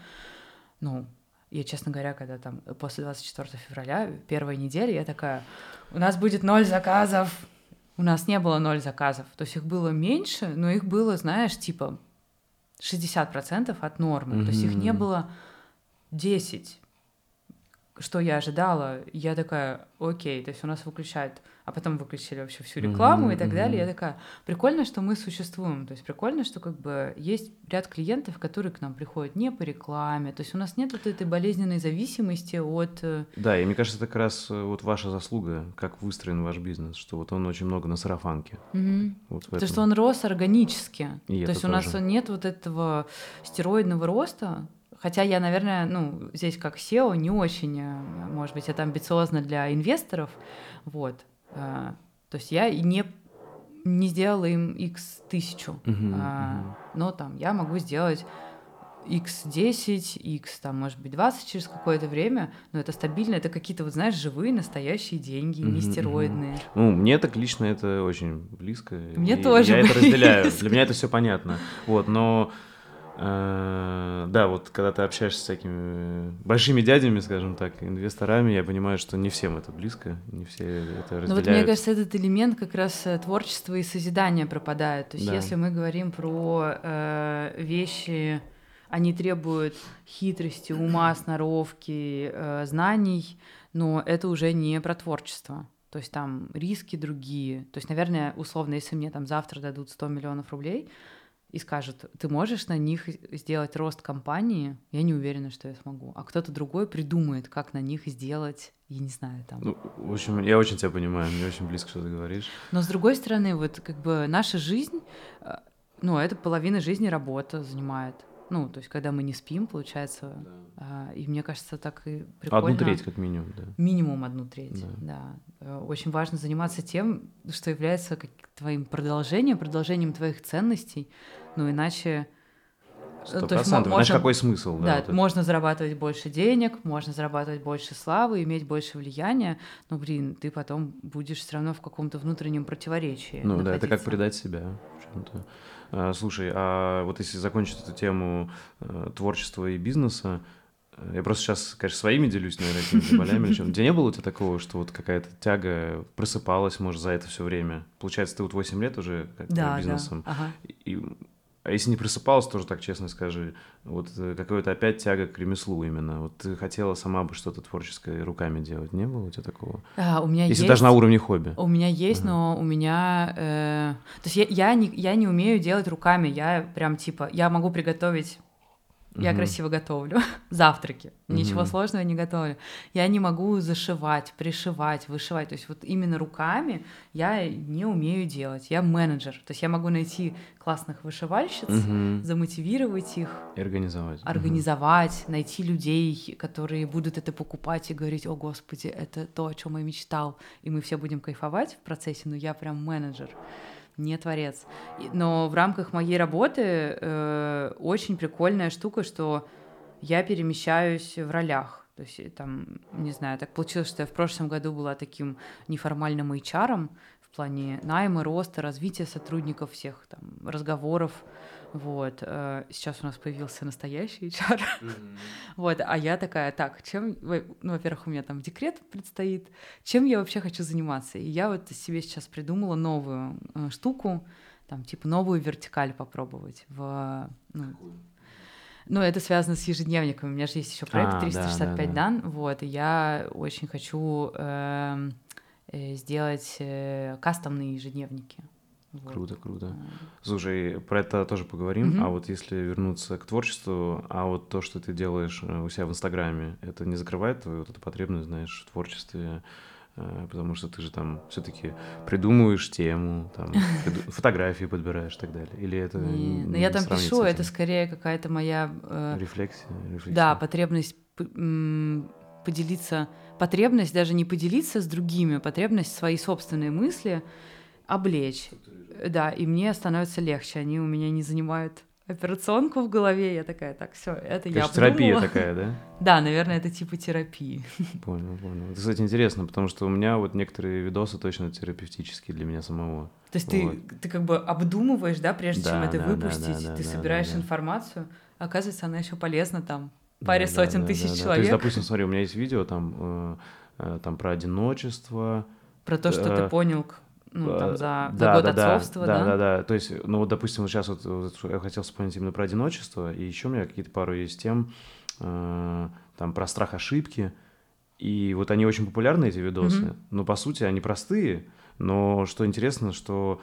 ну, я, честно говоря, когда там после 24 февраля, первая неделя, я такая, у нас будет ноль заказов. У нас не было ноль заказов. То есть их было меньше, но их было, знаешь, типа 60% от нормы. Mm-hmm. То есть их не было 10 что я ожидала, я такая, окей, то есть у нас выключают, а потом выключили вообще всю рекламу mm-hmm, и так mm-hmm. далее. Я такая, прикольно, что мы существуем, то есть прикольно, что как бы есть ряд клиентов, которые к нам приходят не по рекламе, то есть у нас нет вот этой болезненной зависимости от... Э, да, и мне кажется, это как раз э, вот ваша заслуга, как выстроен ваш бизнес, что вот он очень много на сарафанке. Mm-hmm. Вот То, что он рос органически, и то есть у нас нет вот этого стероидного роста, Хотя я, наверное, ну, здесь как SEO не очень, э, может быть, это амбициозно для инвесторов, вот. Э, то есть я не, не сделала им x тысячу, uh-huh, uh-huh. но там я могу сделать x10, x там, может быть, 20 через какое-то время, но это стабильно, это какие-то, вот знаешь, живые, настоящие деньги, не стероидные. Ну, мне так лично это очень близко. Мне тоже. Я это разделяю, для меня это все понятно. Вот, но да, вот когда ты общаешься с такими большими дядями, скажем так, инвесторами, я понимаю, что не всем это близко, не все это разделяют. Ну вот мне кажется, этот элемент как раз э, творчества и созидания пропадает. То есть да. если мы говорим про э, вещи, они требуют хитрости, ума, сноровки, э, знаний, но это уже не про творчество. То есть там риски другие. То есть, наверное, условно, если мне там завтра дадут 100 миллионов рублей, и скажут, ты можешь на них сделать рост компании, я не уверена, что я смогу. А кто-то другой придумает, как на них сделать, я не знаю, там. Ну, в общем, я очень тебя понимаю, мне очень близко, что ты говоришь. Но с другой стороны, вот как бы наша жизнь, э, ну, это половина жизни работа занимает. Ну, то есть, когда мы не спим, получается. Да. А, и мне кажется, так и прикольно. Одну треть, как минимум, да. Минимум одну треть, да. да. Э, очень важно заниматься тем, что является как твоим продолжением, продолжением твоих ценностей. Ну, иначе... Э, Сто процентов. Знаешь, какой смысл? Да, да вот можно зарабатывать больше денег, можно зарабатывать больше славы, иметь больше влияния, но, блин, ты потом будешь все равно в каком-то внутреннем противоречии. Ну находиться. да, это как предать себя. А, слушай, а вот если закончить эту тему э, творчества и бизнеса, э, я просто сейчас, конечно, своими делюсь, наверное, какими-то болями или чем. Где не было у тебя такого, что вот какая-то тяга просыпалась, может, за это все время? Получается, ты вот 8 лет уже как да, бизнесом. Да. Ага. И а если не просыпалась, тоже так честно скажи, вот э, какая-то опять тяга к ремеслу именно. Вот ты хотела сама бы что-то творческое руками делать, не было у тебя такого? А, у меня если есть, даже на уровне хобби. У меня есть, uh-huh. но у меня, э, то есть я, я не я не умею делать руками, я прям типа я могу приготовить я угу. красиво готовлю завтраки. Угу. Ничего сложного не готовлю. Я не могу зашивать, пришивать, вышивать. То есть вот именно руками я не умею делать. Я менеджер. То есть я могу найти классных вышивальщиц, угу. замотивировать их. И организовать. Организовать, угу. найти людей, которые будут это покупать и говорить, о господи, это то, о чем я мечтал. И мы все будем кайфовать в процессе, но я прям менеджер не творец. Но в рамках моей работы э, очень прикольная штука, что я перемещаюсь в ролях. То есть э, там, не знаю, так получилось, что я в прошлом году была таким неформальным HR в плане найма, роста, развития сотрудников всех, там, разговоров вот. Э, сейчас у нас появился настоящий HR. Mm-hmm. вот. А я такая, так, чем... Ну, во-первых, у меня там декрет предстоит. Чем я вообще хочу заниматься? И я вот себе сейчас придумала новую э, штуку, там, типа, новую вертикаль попробовать в... Ну, ну, это связано с ежедневниками. У меня же есть еще проект а, 365 да, да, дан. Да. Вот, и я очень хочу эм, э, сделать э, кастомные ежедневники. Вот. Круто, круто. Слушай, про это тоже поговорим. Угу. А вот если вернуться к творчеству, а вот то, что ты делаешь э, у себя в Инстаграме, это не закрывает твою вот эту потребность, знаешь, в творчестве? Э, потому что ты же там все-таки придумываешь тему, там фотографии подбираешь и так далее. Или это не, ну, я там пишу, это скорее какая-то моя э, рефлексия, рефлексия. Да, потребность поделиться, потребность даже не поделиться с другими, потребность свои собственные мысли облечь. Да, и мне становится легче, они у меня не занимают операционку в голове, я такая, так, все, это я обдумала. терапия такая, да? Да, наверное, это типа терапии. Понял, понял. Это, кстати, интересно, потому что у меня вот некоторые видосы точно терапевтические для меня самого. То есть вот. ты, ты как бы обдумываешь, да, прежде да, чем это да, выпустить, да, да, ты да, собираешь да, да. информацию, оказывается, она еще полезна там паре да, сотен да, тысяч да, человек. Да. То есть, допустим, смотри, у меня есть видео там, э, э, там про одиночество. Про то, что э, ты понял, ну, там, за, да, за год да, отцовства, да? Да, да, да. То есть, ну, вот, допустим, вот сейчас вот, вот я хотел вспомнить именно про одиночество, и еще у меня какие-то пару есть тем, э, там, про страх ошибки, и вот они очень популярны, эти видосы, mm-hmm. но, по сути, они простые, но что интересно, что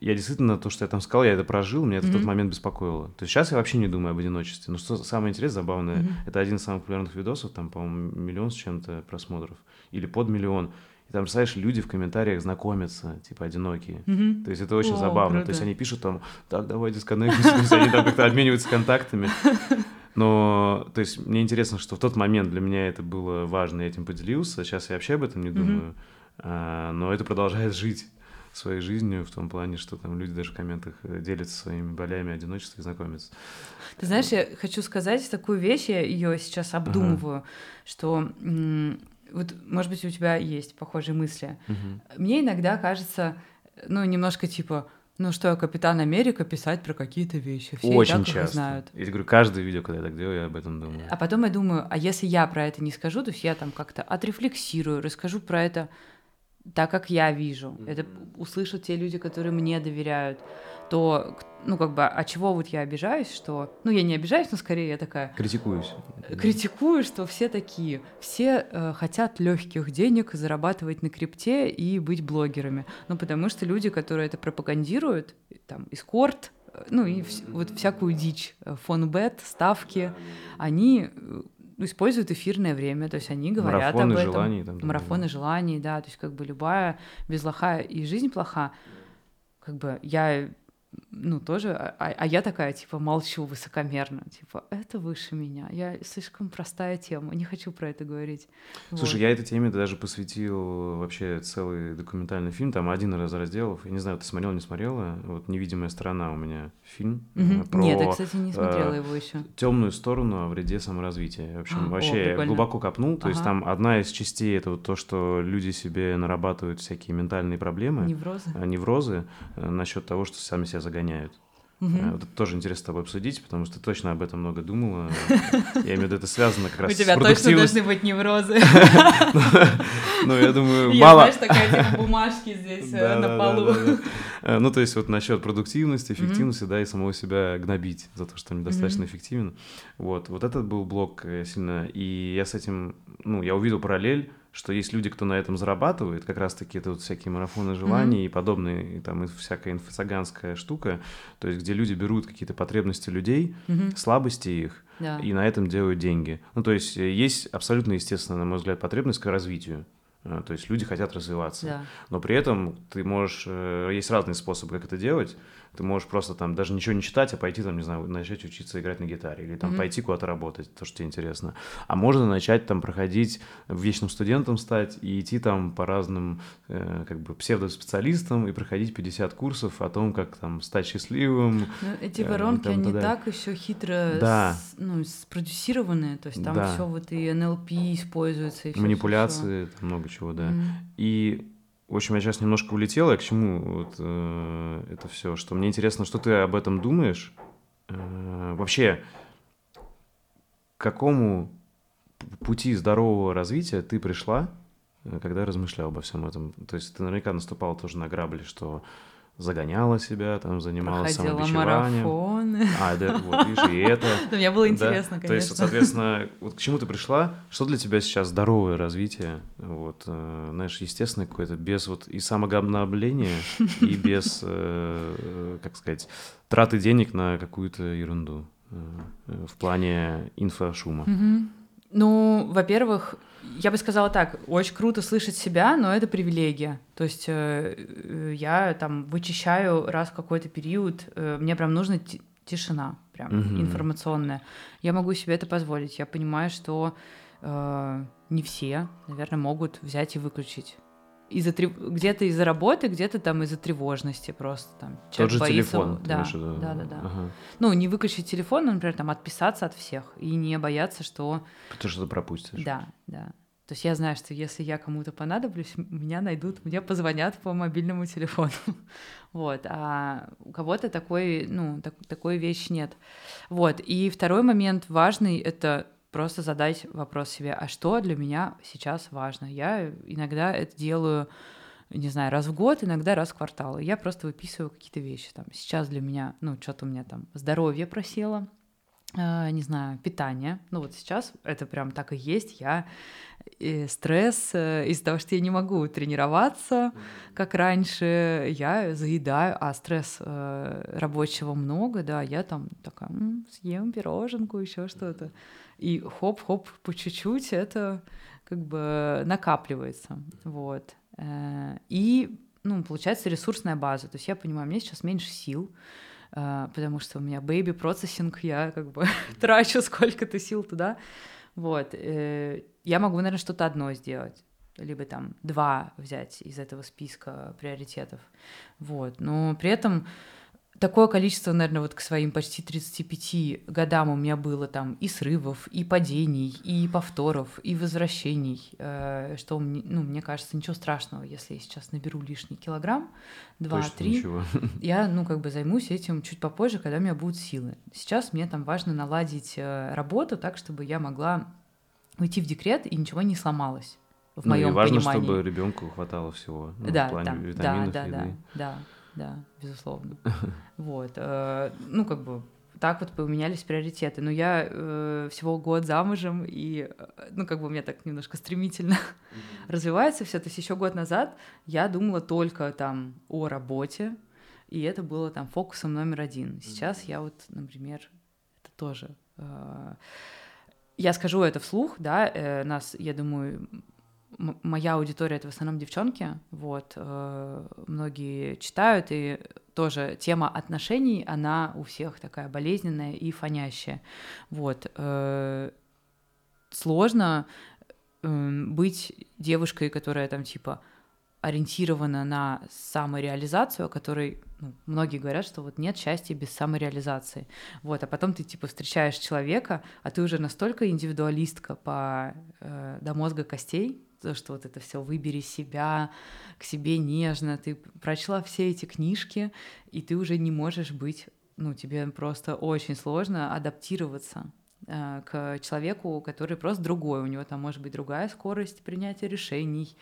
я действительно, то, что я там сказал, я это прожил, меня это mm-hmm. в тот момент беспокоило. То есть сейчас я вообще не думаю об одиночестве. Но что самое интересное, забавное, mm-hmm. это один из самых популярных видосов, там, по-моему, миллион с чем-то просмотров, или под миллион. И там, представляешь, люди в комментариях знакомятся, типа, одинокие. Mm-hmm. То есть это очень О, забавно. Круто. То есть они пишут там, так, давай дисконнектимся, они там как-то обмениваются контактами. Но, то есть, мне интересно, что в тот момент для меня это было важно, я этим поделился. Сейчас я вообще об этом не думаю. Mm-hmm. А, но это продолжает жить своей жизнью в том плане, что там люди даже в комментах э, делятся своими болями одиночества и знакомятся. Ты знаешь, я хочу сказать такую вещь, я ее сейчас обдумываю, ага. что вот, может быть, у тебя есть похожие мысли. Угу. Мне иногда кажется, ну, немножко типа, ну что, Капитан Америка писать про какие-то вещи. Все Очень и так часто. их знают. Я говорю, каждое видео, когда я так делаю, я об этом думаю. А потом я думаю, а если я про это не скажу, то есть я там как-то отрефлексирую, расскажу про это так, как я вижу. Mm-hmm. Это услышат те люди, которые мне доверяют то, ну, как бы, а чего вот я обижаюсь, что... Ну, я не обижаюсь, но скорее я такая... Критикуюсь. Критикую, что все такие. Все э, хотят легких денег, зарабатывать на крипте и быть блогерами. Ну, потому что люди, которые это пропагандируют, там, эскорт, э, ну, и вс- вот всякую дичь, э, фонбет, ставки, они э, используют эфирное время, то есть они говорят Марафоны об этом. желаний. Там, Марафоны да. желаний, да, то есть как бы любая без лоха и жизнь плоха. Как бы я ну, тоже, а, а, а я такая, типа, молчу высокомерно, типа, это выше меня, я слишком простая тема, не хочу про это говорить. Слушай, вот. я этой теме даже посвятил вообще целый документальный фильм, там один из разделов, я не знаю, ты смотрела, не смотрела, вот «Невидимая сторона» у меня фильм. Угу. Про, Нет, я, кстати, не смотрела э, его еще. Темную сторону о вреде саморазвития. В общем, а, вообще о, глубоко копнул, то ага. есть там одна из частей это вот то, что люди себе нарабатывают всякие ментальные проблемы. Неврозы. Неврозы э, насчет того, что сами себя загоняют. Угу. Вот это тоже интересно с тобой обсудить, потому что ты точно об этом много думала. Я имею в виду, это связано как раз с У тебя точно должны быть неврозы. Ну, я думаю, мало... знаешь, такая типа бумажки здесь э, на полу. Э, ну, то есть вот насчет продуктивности, эффективности, да, и самого себя гнобить за то, что недостаточно эффективен. Вот, вот этот был блок сильно, и я с этим, ну, я увидел параллель, что есть люди, кто на этом зарабатывает, как раз-таки это вот всякие марафоны желаний mm-hmm. и подобные, и там и всякая инфо-цыганская штука, то есть где люди берут какие-то потребности людей, mm-hmm. слабости их, да. и на этом делают деньги. Ну, то есть э, есть абсолютно естественно, на мой взгляд, потребность к развитию. Э, то есть люди хотят развиваться. Да. Но при этом ты можешь... Э, есть разные способы, как это делать. Ты можешь просто там даже ничего не читать, а пойти там, не знаю, начать учиться играть на гитаре или там mm-hmm. пойти куда-то работать, то, что тебе интересно. А можно начать там проходить, вечным студентом стать и идти там по разным э, как бы псевдоспециалистам и проходить 50 курсов о том, как там стать счастливым. Ну, эти воронки, э, там, они так еще хитро да. с, ну, спродюсированы, то есть там да. все вот и НЛП используется. И Манипуляции, все. много чего, да. Mm-hmm. И в общем, я сейчас немножко улетел, я к чему вот, э, это все, что мне интересно, что ты об этом думаешь. Э, вообще, к какому пути здорового развития ты пришла, э, когда размышлял обо всем этом? То есть ты наверняка наступал тоже на грабли, что загоняла себя, там занималась Проходила самобичеванием. Марафоны. А, да, вот, видишь, и это. Да, мне было интересно, конечно. То есть, соответственно, вот к чему ты пришла? Что для тебя сейчас здоровое развитие? Вот, э, знаешь, естественное какое-то, без вот и самогобнобления, и без, э, как сказать, траты денег на какую-то ерунду э, в плане инфошума. Ну, во-первых, я бы сказала так, очень круто слышать себя, но это привилегия. То есть э, э я там вычищаю раз в какой-то период, э, мне прям нужна тишина, прям угу. информационная. Я могу себе это позволить. Я понимаю, что э, не все, наверное, могут взять и выключить. из-за трев... где-то из-за работы, где-то там из-за тревожности просто там. Тот же боится... телефон. Да, да, да, да. Ага. Ну, не выключить телефон, но, например, там отписаться от всех и не бояться, что... Ты что-то пропустишь. Да, да. То есть я знаю, что если я кому-то понадоблюсь, меня найдут, мне позвонят по мобильному телефону. вот. А у кого-то такой, ну, так, такой вещи нет. Вот. И второй момент важный — это просто задать вопрос себе, а что для меня сейчас важно? Я иногда это делаю, не знаю, раз в год, иногда раз в квартал. И я просто выписываю какие-то вещи. Там, сейчас для меня, ну, что-то у меня там здоровье просело, не знаю, питание. Ну вот сейчас это прям так и есть. Я и стресс э, из-за того, что я не могу тренироваться, как раньше, я заедаю, а стресс э, рабочего много, да, я там такая, м-м, съем пироженку, еще что-то. И хоп-хоп, по чуть-чуть это как бы накапливается, вот. Э, и, ну, получается ресурсная база, то есть я понимаю, мне сейчас меньше сил, э, потому что у меня baby процессинг, я как бы трачу сколько-то сил туда, вот. Э, я могу, наверное, что-то одно сделать либо там два взять из этого списка приоритетов. Вот. Но при этом такое количество, наверное, вот к своим почти 35 годам у меня было там и срывов, и падений, и повторов, и возвращений, э, что, ну, мне кажется, ничего страшного, если я сейчас наберу лишний килограмм, два-три, я, ну, как бы займусь этим чуть попозже, когда у меня будут силы. Сейчас мне там важно наладить э, работу так, чтобы я могла уйти в декрет и ничего не сломалось. В ну, моем и важно, понимании. чтобы ребенку хватало всего. Ну, да, в плане да, витаминов, да, да, еды. да, да, да, безусловно. Вот. Э, ну, как бы так вот поменялись приоритеты. Но я э, всего год замужем, и, э, ну, как бы у меня так немножко стремительно развивается все. То есть еще год назад я думала только там о работе, и это было там фокусом номер один. Сейчас я вот, например, это тоже... Э, я скажу это вслух, да, э, нас, я думаю, моя аудитория это в основном девчонки, вот, э, многие читают, и тоже тема отношений, она у всех такая болезненная и фонящая, вот. Э, сложно э, быть девушкой, которая там типа ориентирована на самореализацию, о которой ну, многие говорят, что вот нет счастья без самореализации. Вот, а потом ты типа встречаешь человека, а ты уже настолько индивидуалистка по э, до мозга костей, что вот это все выбери себя, к себе нежно, ты прочла все эти книжки, и ты уже не можешь быть, ну, тебе просто очень сложно адаптироваться э, к человеку, который просто другой, у него там может быть другая скорость принятия решений,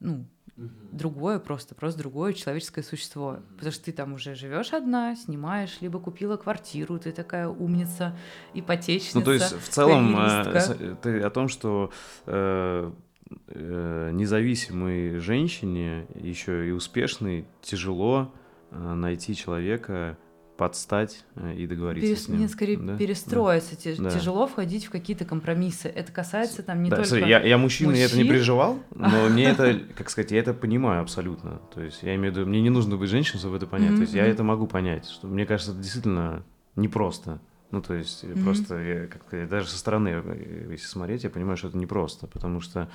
ну, другое просто, просто другое человеческое существо. Потому что ты там уже живешь одна, снимаешь, либо купила квартиру, ты такая умница, ипотечница. Ну, то есть, в целом, э, ты о том, что э, э, независимой женщине, еще и успешной, тяжело э, найти человека, подстать э, и договориться Перес... с ним. Нет, скорее да? перестроиться. Да. Тяжело входить в какие-то компромиссы. Это касается там не да, только смотри, я, я мужчина, мужчин. я это не переживал, но мне это, как сказать, я это понимаю абсолютно. То есть я имею в виду, мне не нужно быть женщиной, чтобы это понять. То есть я это могу понять. Что, мне кажется, это действительно непросто. Ну, то есть просто, я, как даже со стороны, э, если смотреть, я понимаю, что это непросто, потому что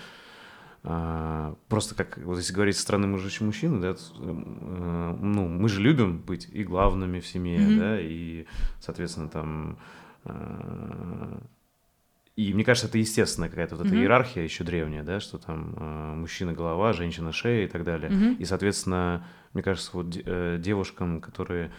просто как, вот если говорить со стороны мужчин мужчины, да, э, ну, мы же любим быть и главными в семье, mm-hmm. да, и, соответственно, там... Э, и мне кажется, это естественная какая-то вот эта mm-hmm. иерархия еще древняя, да, что там э, мужчина голова, женщина шея и так далее. Mm-hmm. И, соответственно, мне кажется, вот девушкам, которые,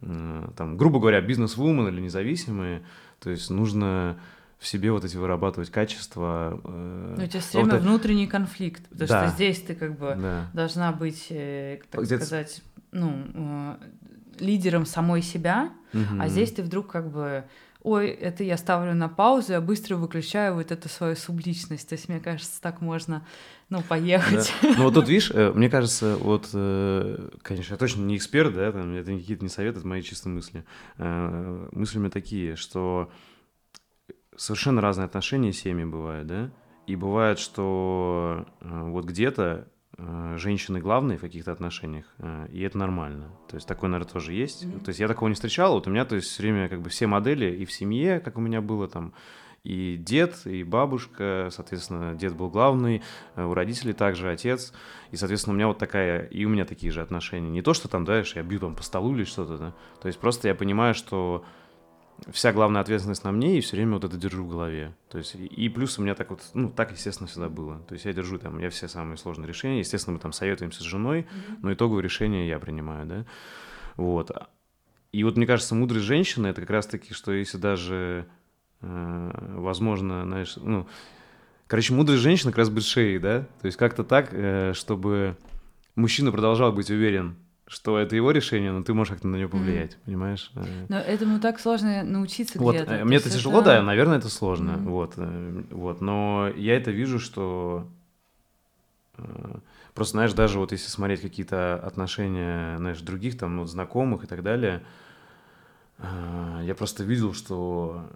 там, грубо говоря, бизнес-вумен или независимые, то есть нужно в себе вот эти вырабатывать качества. Э, ну, у тебя все время вот внутренний конфликт, потому да. что здесь ты как бы да. должна быть, э, так сказать, ну, э, лидером самой себя, угу. а здесь ты вдруг как бы ой, это я ставлю на паузу, я быстро выключаю вот эту свою субличность. То есть, мне кажется, так можно, ну, поехать. Да. Ну, вот тут, видишь, э, мне кажется, вот, конечно, я точно не эксперт, да, там, это какие-то не советы, это мои чистые мысли. Мысли у меня такие, что совершенно разные отношения семьи бывают, да? И бывает, что э, вот где-то э, женщины главные в каких-то отношениях, э, и это нормально. То есть такое, наверное, тоже есть. Mm-hmm. То есть я такого не встречал. Вот у меня, то есть, все время как бы все модели и в семье, как у меня было там, и дед, и бабушка, соответственно, дед был главный, у родителей также отец, и, соответственно, у меня вот такая, и у меня такие же отношения. Не то, что там, да, я бью там по столу или что-то, да, то есть просто я понимаю, что вся главная ответственность на мне, и все время вот это держу в голове. То есть, и плюс у меня так вот, ну, так, естественно, всегда было. То есть я держу там, я все самые сложные решения, естественно, мы там советуемся с женой, mm-hmm. но итоговое решение я принимаю, да. Вот. И вот мне кажется, мудрые женщины это как раз-таки, что если даже, э, возможно, знаешь, ну, короче, мудрая женщина как раз быть шеей, да, то есть как-то так, э, чтобы мужчина продолжал быть уверен, что это его решение, но ты можешь как-то на него повлиять, mm-hmm. понимаешь? Э. Но этому так сложно научиться вот, где-то. Э, мне это тяжело, это... да, наверное, это сложно, mm-hmm. вот, э, вот, но я это вижу, что Просто, знаешь, даже вот если смотреть какие-то отношения, знаешь, других там, ну, знакомых и так далее, я просто видел, что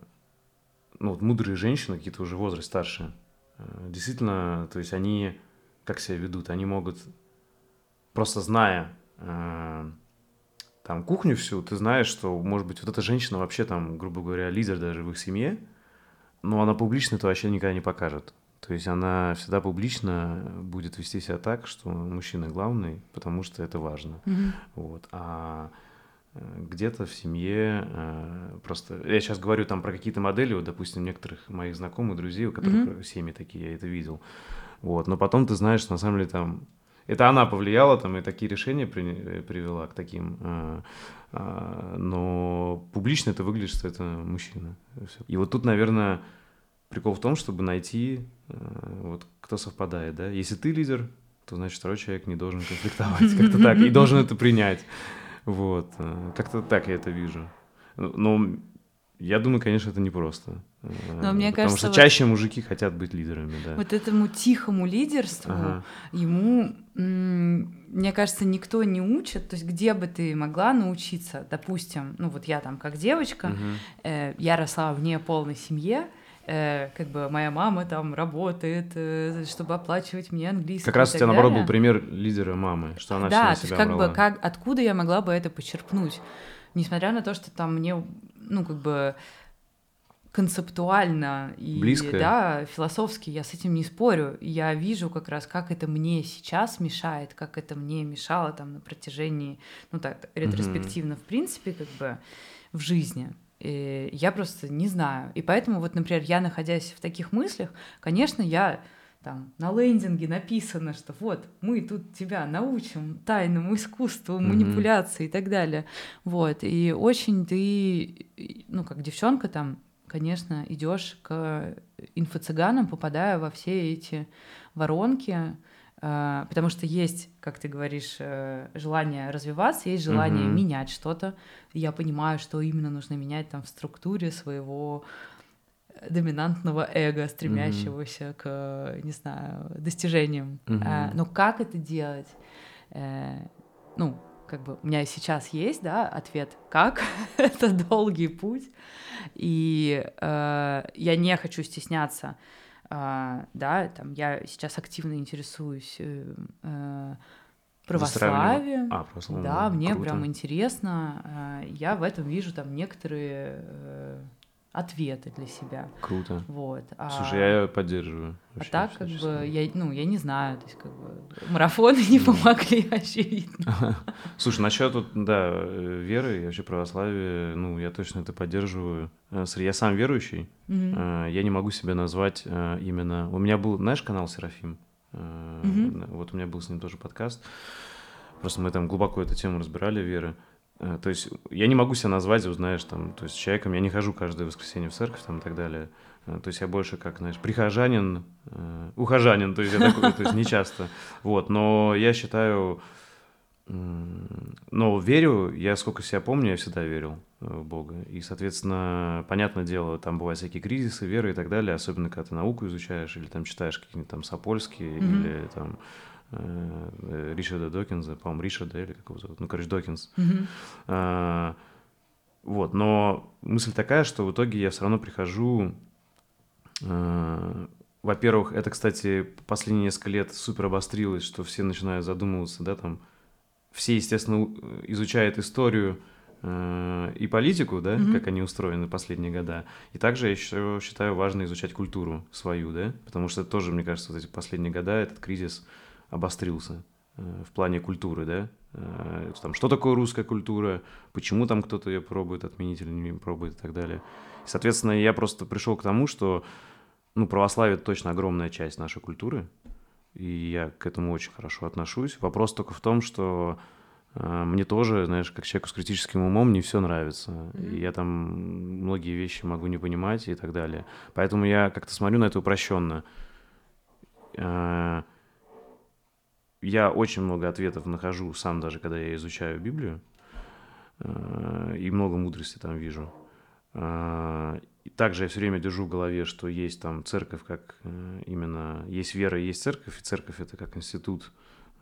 ну, вот мудрые женщины, какие-то уже возраст старше, действительно, то есть они как себя ведут, они могут, просто зная там кухню всю, ты знаешь, что, может быть, вот эта женщина вообще там, грубо говоря, лидер даже в их семье, но она публично это вообще никогда не покажет. То есть она всегда публично будет вести себя так, что мужчина главный, потому что это важно. Mm-hmm. Вот. А э, где-то в семье э, просто... Я сейчас говорю там про какие-то модели, вот, допустим, некоторых моих знакомых, друзей, у которых mm-hmm. семьи такие, я это видел. Вот. Но потом ты знаешь, что на самом деле там... Это она повлияла там и такие решения при... Э, привела к таким. Э, э, но публично это выглядит, что это мужчина. И вот тут, наверное, прикол в том, чтобы найти, э, вот кто совпадает, да. Если ты лидер, то значит второй человек не должен конфликтовать, как-то так, и должен это принять. Вот, э, как-то так я это вижу. Но я думаю, конечно, это непросто. Э, Но мне Потому кажется, что чаще вот, мужики хотят быть лидерами, да. Вот этому тихому лидерству ага. ему, мне кажется, никто не учит. То есть где бы ты могла научиться, допустим, ну вот я там как девочка, угу. э, я росла вне полной семье, э, как бы моя мама там работает, э, чтобы оплачивать мне английский. Как раз у тебя, наоборот, был пример лидера мамы, что она да, все на себя как брала. бы как, откуда я могла бы это почерпнуть? Несмотря на то, что там мне, ну, как бы концептуально и Близкое. да, философски я с этим не спорю. Я вижу как раз, как это мне сейчас мешает, как это мне мешало там на протяжении, ну так, ретроспективно, mm-hmm. в принципе, как бы в жизни. И я просто не знаю. И поэтому вот, например, я, находясь в таких мыслях, конечно, я там на лендинге написано, что вот мы тут тебя научим тайному искусству манипуляции mm-hmm. и так далее. Вот. И очень ты, ну, как девчонка там, конечно, идешь к инфо-цыганам, попадая во все эти воронки, а, потому что есть, как ты говоришь, э, желание развиваться, есть желание mm-hmm. менять что-то. Я понимаю, что именно нужно менять там в структуре своего доминантного эго, стремящегося mm-hmm. к, не знаю, достижениям. Mm-hmm. Но как это делать? Э, ну, как бы у меня сейчас есть, да, ответ, как это долгий путь, и э, я не хочу стесняться а, да, там я сейчас активно интересуюсь э, э, православием. А, православие. Да, мне Круто. прям интересно. А, я в этом вижу там некоторые э, ответы для себя. Круто. Вот. А, Слушай, я поддерживаю. А так, как бы, я, ну, я не знаю, то есть, как бы, марафоны не помогли, очевидно. Слушай, насчет, вот, да, веры и вообще православия, ну, я точно это поддерживаю. Э, я сам верующий, mm-hmm. я не могу себя назвать э, именно... У меня был, знаешь, канал Серафим? Mm-hmm. Вот у меня был с ним тоже подкаст. Просто мы там глубоко эту тему разбирали, веры. То есть я не могу себя назвать, знаешь, там, то есть человеком, я не хожу каждое воскресенье в церковь там и так далее. То есть я больше как, знаешь, прихожанин, э, ухожанин, то есть я такой, то есть не часто. Вот, но я считаю, но верю, я сколько себя помню, я всегда верил в Бога. И, соответственно, понятное дело, там бывают всякие кризисы, веры и так далее, особенно когда ты науку изучаешь или там читаешь какие-нибудь там Сапольские mm-hmm. или там э, Ричарда Докинза, по-моему, Ричарда или как его зовут, ну, короче, Докинс. Mm-hmm. А, вот, но мысль такая, что в итоге я все равно прихожу а, во-первых, это, кстати, последние несколько лет супер обострилось, что все начинают задумываться, да, там, все, естественно, изучают историю, э, и политику, да, mm-hmm. как они устроены последние года. И также я еще считаю важно изучать культуру свою, да, потому что тоже, мне кажется, вот эти последние года этот кризис обострился э, в плане культуры, да, э, там, что такое русская культура, почему там кто-то ее пробует отменить или не пробует и так далее. И, соответственно, я просто пришел к тому, что, ну, православие точно огромная часть нашей культуры, и я к этому очень хорошо отношусь. Вопрос только в том, что э, мне тоже, знаешь, как человеку с критическим умом не все нравится. Mm-hmm. И я там многие вещи могу не понимать и так далее. Поэтому я как-то смотрю на это упрощенно. Э, я очень много ответов нахожу сам даже, когда я изучаю Библию. Э, и много мудрости там вижу. И также я все время держу в голове, что есть там церковь как э, именно, есть вера, есть церковь, и церковь это как институт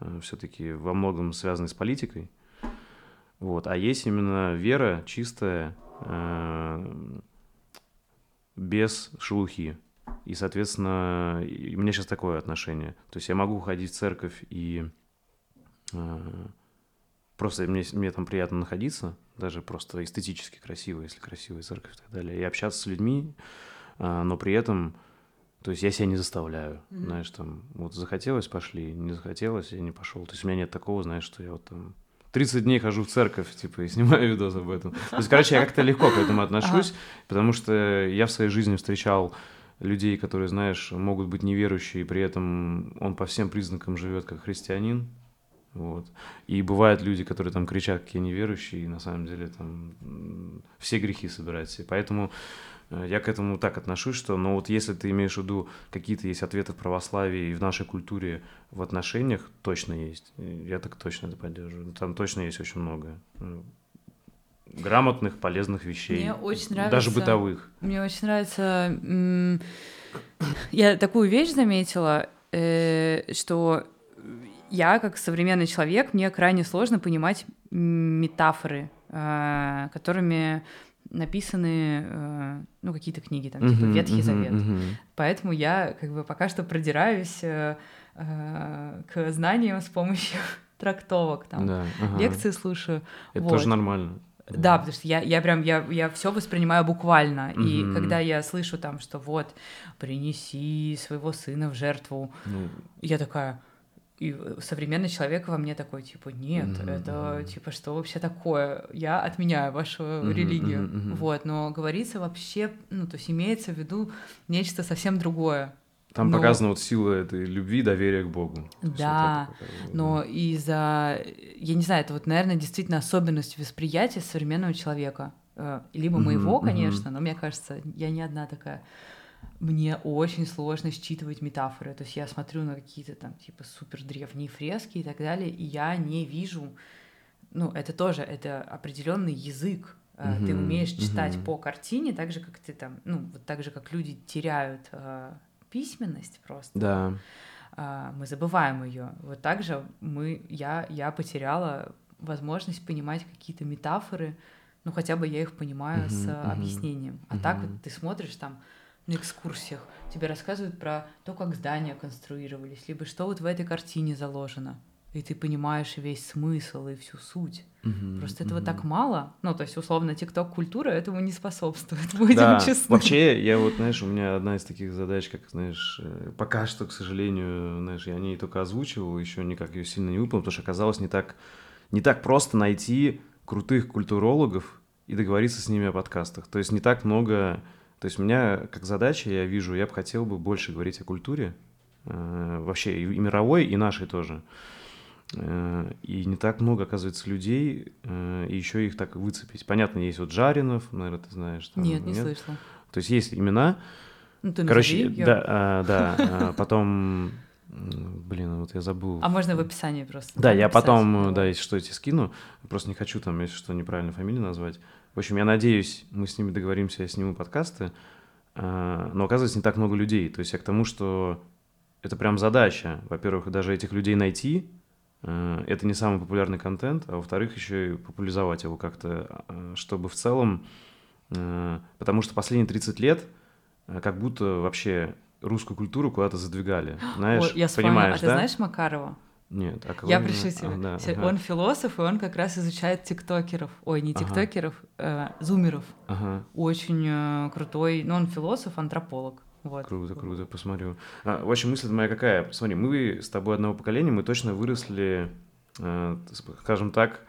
э, все-таки во многом связанный с политикой. Вот. А есть именно вера чистая, э, без шелухи. И, соответственно, у меня сейчас такое отношение. То есть я могу ходить в церковь и просто мне, мне там приятно находиться, даже просто эстетически красиво, если красивая церковь и так далее, и общаться с людьми, а, но при этом, то есть я себя не заставляю, mm-hmm. знаешь, там, вот захотелось, пошли, не захотелось, я не пошел. То есть у меня нет такого, знаешь, что я вот там 30 дней хожу в церковь, типа, и снимаю видос об этом. То есть, короче, я как-то легко к этому отношусь, потому что я в своей жизни встречал людей, которые, знаешь, могут быть неверующие, и при этом он по всем признакам живет как христианин, вот. И бывают люди, которые там кричат, какие неверующие, и на самом деле там все грехи собирают себе. Поэтому э, я к этому так отношусь, что, но вот если ты имеешь в виду, какие-то есть ответы в православии и в нашей культуре в отношениях, точно есть. Я так точно это поддерживаю. Там точно есть очень много грамотных, полезных вещей. Мне очень нравится. Даже бытовых. Мне очень нравится. Я такую вещь заметила, э, что я, как современный человек, мне крайне сложно понимать метафоры, э, которыми написаны э, ну какие-то книги там типа Ветхий Завет, поэтому я как бы пока что продираюсь к знаниям с помощью трактовок там да, ага. лекции слушаю. Это вот. тоже нормально. Да, потому что я, я прям, я, я все воспринимаю буквально. Угу. И когда я слышу там, что вот, принеси своего сына в жертву, ну... я такая, и современный человек во мне такой, типа, нет, mm-hmm. это, типа, что вообще такое? Я отменяю вашу mm-hmm, религию. Mm-hmm. Вот, но говорится вообще, ну, то есть имеется в виду нечто совсем другое. Там но... показана вот сила этой любви, доверия к Богу. Да, вот но да. из-за, я не знаю, это вот, наверное, действительно особенность восприятия современного человека. Э, либо моего, mm-hmm, конечно, mm-hmm. но мне кажется, я не одна такая мне очень сложно считывать метафоры. То есть я смотрю на какие-то там типа супер древние фрески и так далее, и я не вижу. Ну, это тоже это определенный язык. Uh-huh, ты умеешь читать uh-huh. по картине, так же, как ты там, ну, вот так же, как люди теряют э, письменность просто. Да. Э, мы забываем ее. Вот так же мы, я, я потеряла возможность понимать какие-то метафоры, ну, хотя бы я их понимаю uh-huh, с uh-huh, объяснением. А uh-huh. так вот ты смотришь там на экскурсиях тебе рассказывают про то, как здания конструировались, либо что вот в этой картине заложено. И ты понимаешь весь смысл и всю суть. Угу, Просто этого угу. так мало. Ну, то есть, условно, тикток-культура этому не способствует, будем да. честны. Вообще, я вот, знаешь, у меня одна из таких задач, как, знаешь, э, пока что, к сожалению, знаешь, я не только озвучивал, еще никак ее сильно не выполнил, потому что оказалось не так, не так просто найти крутых культурологов и договориться с ними о подкастах. То есть не так много то есть у меня как задача, я вижу, я бы хотел бы больше говорить о культуре, э, вообще и, и мировой, и нашей тоже. Э, и не так много, оказывается, людей, э, и еще их так выцепить. Понятно, есть вот Жаринов, наверное, ты знаешь. Там, нет, не нет? слышала. То есть есть имена. Ну, ты Короче, назови, да, а, да, а, потом Блин, вот я забыл. А можно в описании просто. Да, я потом, да, если что, эти скину. Просто не хочу там, если что, неправильно фамилию назвать. В общем, я надеюсь, мы с ними договоримся, я сниму подкасты. А, но оказывается, не так много людей. То есть я к тому, что это прям задача. Во-первых, даже этих людей найти. А, это не самый популярный контент, а во-вторых, еще и популяризовать его как-то, а, чтобы в целом... Потому что последние 30 лет как будто вообще русскую культуру куда-то задвигали. Знаешь, О, я понимаешь, а ты да? знаешь Макарова? Нет, а Я пришлю тебе. А, да, ага. Он философ, и он как раз изучает тиктокеров. Ой, не тиктокеров, ага. э, зумеров. Ага. Очень э, крутой. Ну, он философ, антрополог. Вот. Круто, круто, посмотрю. А, в общем, мысль моя какая? Смотри, мы с тобой одного поколения, мы точно выросли, э, скажем так,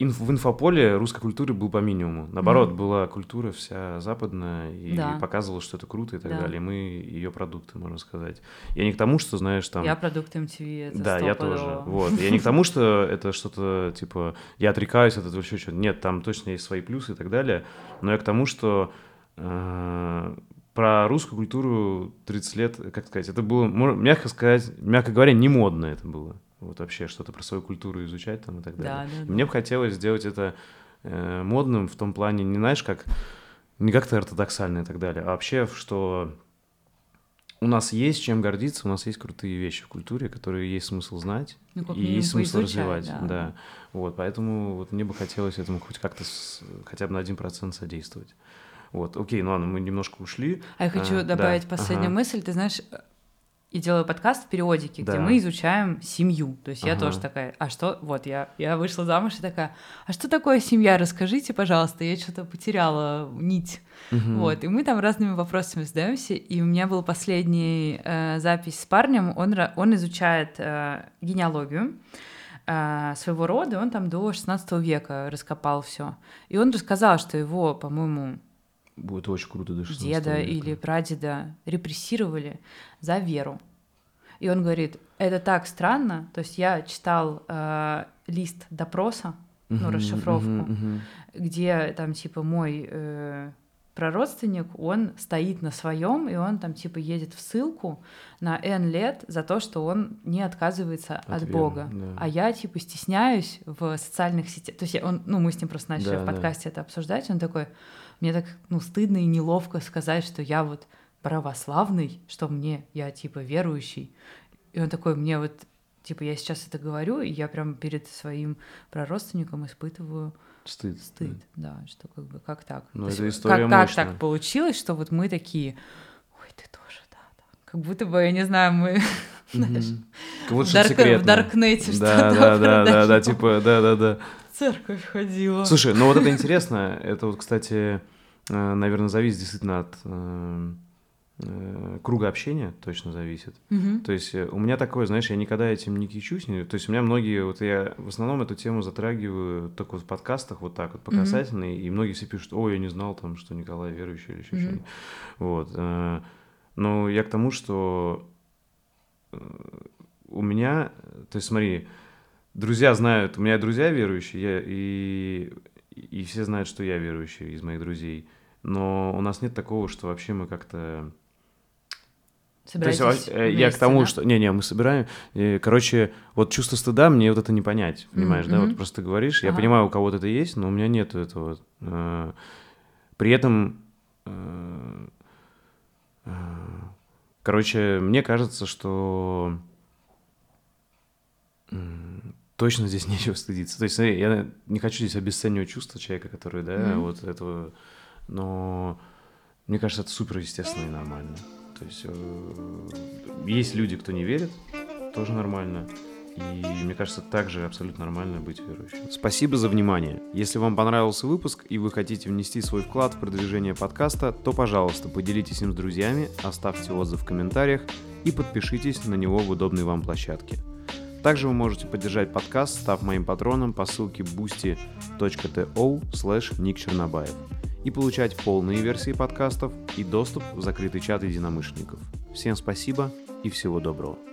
инф, в инфополе русской культуры был по минимуму. Наоборот, mm-hmm. была культура вся западная и да. показывала, что это круто и так да. далее. Мы ее продукты, можно сказать. Я не к тому, что, знаешь, там... Я продукт MTV, это Да, я тоже. Вот. Я не к тому, что это что-то, типа, я отрекаюсь от этого еще что-то. Нет, там точно есть свои плюсы и так далее. Но я к тому, что э, про русскую культуру 30 лет, как сказать, это было, мягко сказать, мягко говоря, не модно это было вот вообще что-то про свою культуру изучать там и так далее. Да, да, Мне бы хотелось сделать это э, модным в том плане, не знаешь, как не как-то ортодоксально и так далее, а вообще, что у нас есть чем гордиться, у нас есть крутые вещи в культуре, которые есть смысл знать ну, и есть смысл развивать. Да. да. Вот, поэтому вот мне бы хотелось этому хоть как-то хотя бы на один процент содействовать. Вот, окей, ну ладно, мы немножко ушли. А я хочу а, добавить да, последнюю ага. мысль. Ты знаешь, и делаю подкаст в периодике, да. где мы изучаем семью. То есть ага. я тоже такая, а что, вот я, я вышла замуж и такая, а что такое семья, расскажите, пожалуйста, я что-то потеряла нить. Угу. Вот, и мы там разными вопросами задаемся, и у меня был последний э, запись с парнем, он, он изучает э, генеалогию э, своего рода, он там до 16 века раскопал все. И он рассказал, что его, по-моему, Будет очень круто до Деда века. или прадеда репрессировали за веру. И он говорит, это так странно. То есть я читал э, лист допроса, uh-huh, ну, расшифровку, uh-huh, uh-huh. где там типа мой э, прародственник, он стоит на своем, и он там типа едет в ссылку на N лет за то, что он не отказывается от, от Бога. Да. А я типа стесняюсь в социальных сетях. То есть он, ну, мы с ним просто начали да, в подкасте да. это обсуждать, он такой, мне так, ну, стыдно и неловко сказать, что я вот православный, что мне, я типа верующий. И он такой, мне вот, типа, я сейчас это говорю, и я прям перед своим прородственником испытываю стыд. Стыд, да, да что как бы, как так? Ну, это история как, как так получилось, что вот мы такие, ой, ты тоже, да, да. Как будто бы, я не знаю, мы знаешь, в, дарк, в Даркнете что-то. Да, да, да, да, типа, да, да, да церковь ходила. Слушай, ну вот это интересно. Это вот, кстати, э, наверное, зависит действительно от э, э, круга общения точно зависит. Угу. То есть у меня такое, знаешь, я никогда этим не кичусь. То есть у меня многие, вот я в основном эту тему затрагиваю только вот в подкастах вот так вот по касательной, угу. и многие все пишут, ой, я не знал там, что Николай верующий или еще угу. что-нибудь. Вот. Но я к тому, что у меня, то есть смотри, друзья знают, у меня друзья верующие, я, и, и все знают, что я верующий из моих друзей. Но у нас нет такого, что вообще мы как-то... Собираетесь То есть, вместе, я к тому, да? что... Не-не, мы собираем... Короче, вот чувство стыда, мне вот это не понять, понимаешь, mm-hmm. да? Вот просто ты говоришь, ага. я понимаю, у кого-то это есть, но у меня нет этого. Э, при этом... Э, э, короче, мне кажется, что точно здесь нечего стыдиться. То есть, смотри, я не хочу здесь обесценивать чувства человека, который, да, mm-hmm. вот этого, но мне кажется, это супер естественно и нормально. То есть э, есть люди, кто не верит, тоже нормально. И мне кажется, также абсолютно нормально быть верующим. Спасибо за внимание. Если вам понравился выпуск и вы хотите внести свой вклад в продвижение подкаста, то, пожалуйста, поделитесь им с друзьями, оставьте отзыв в комментариях и подпишитесь на него в удобной вам площадке. Также вы можете поддержать подкаст, став моим патроном по ссылке boosty.to slash Ник Чернобаев и получать полные версии подкастов и доступ в закрытый чат единомышленников. Всем спасибо и всего доброго.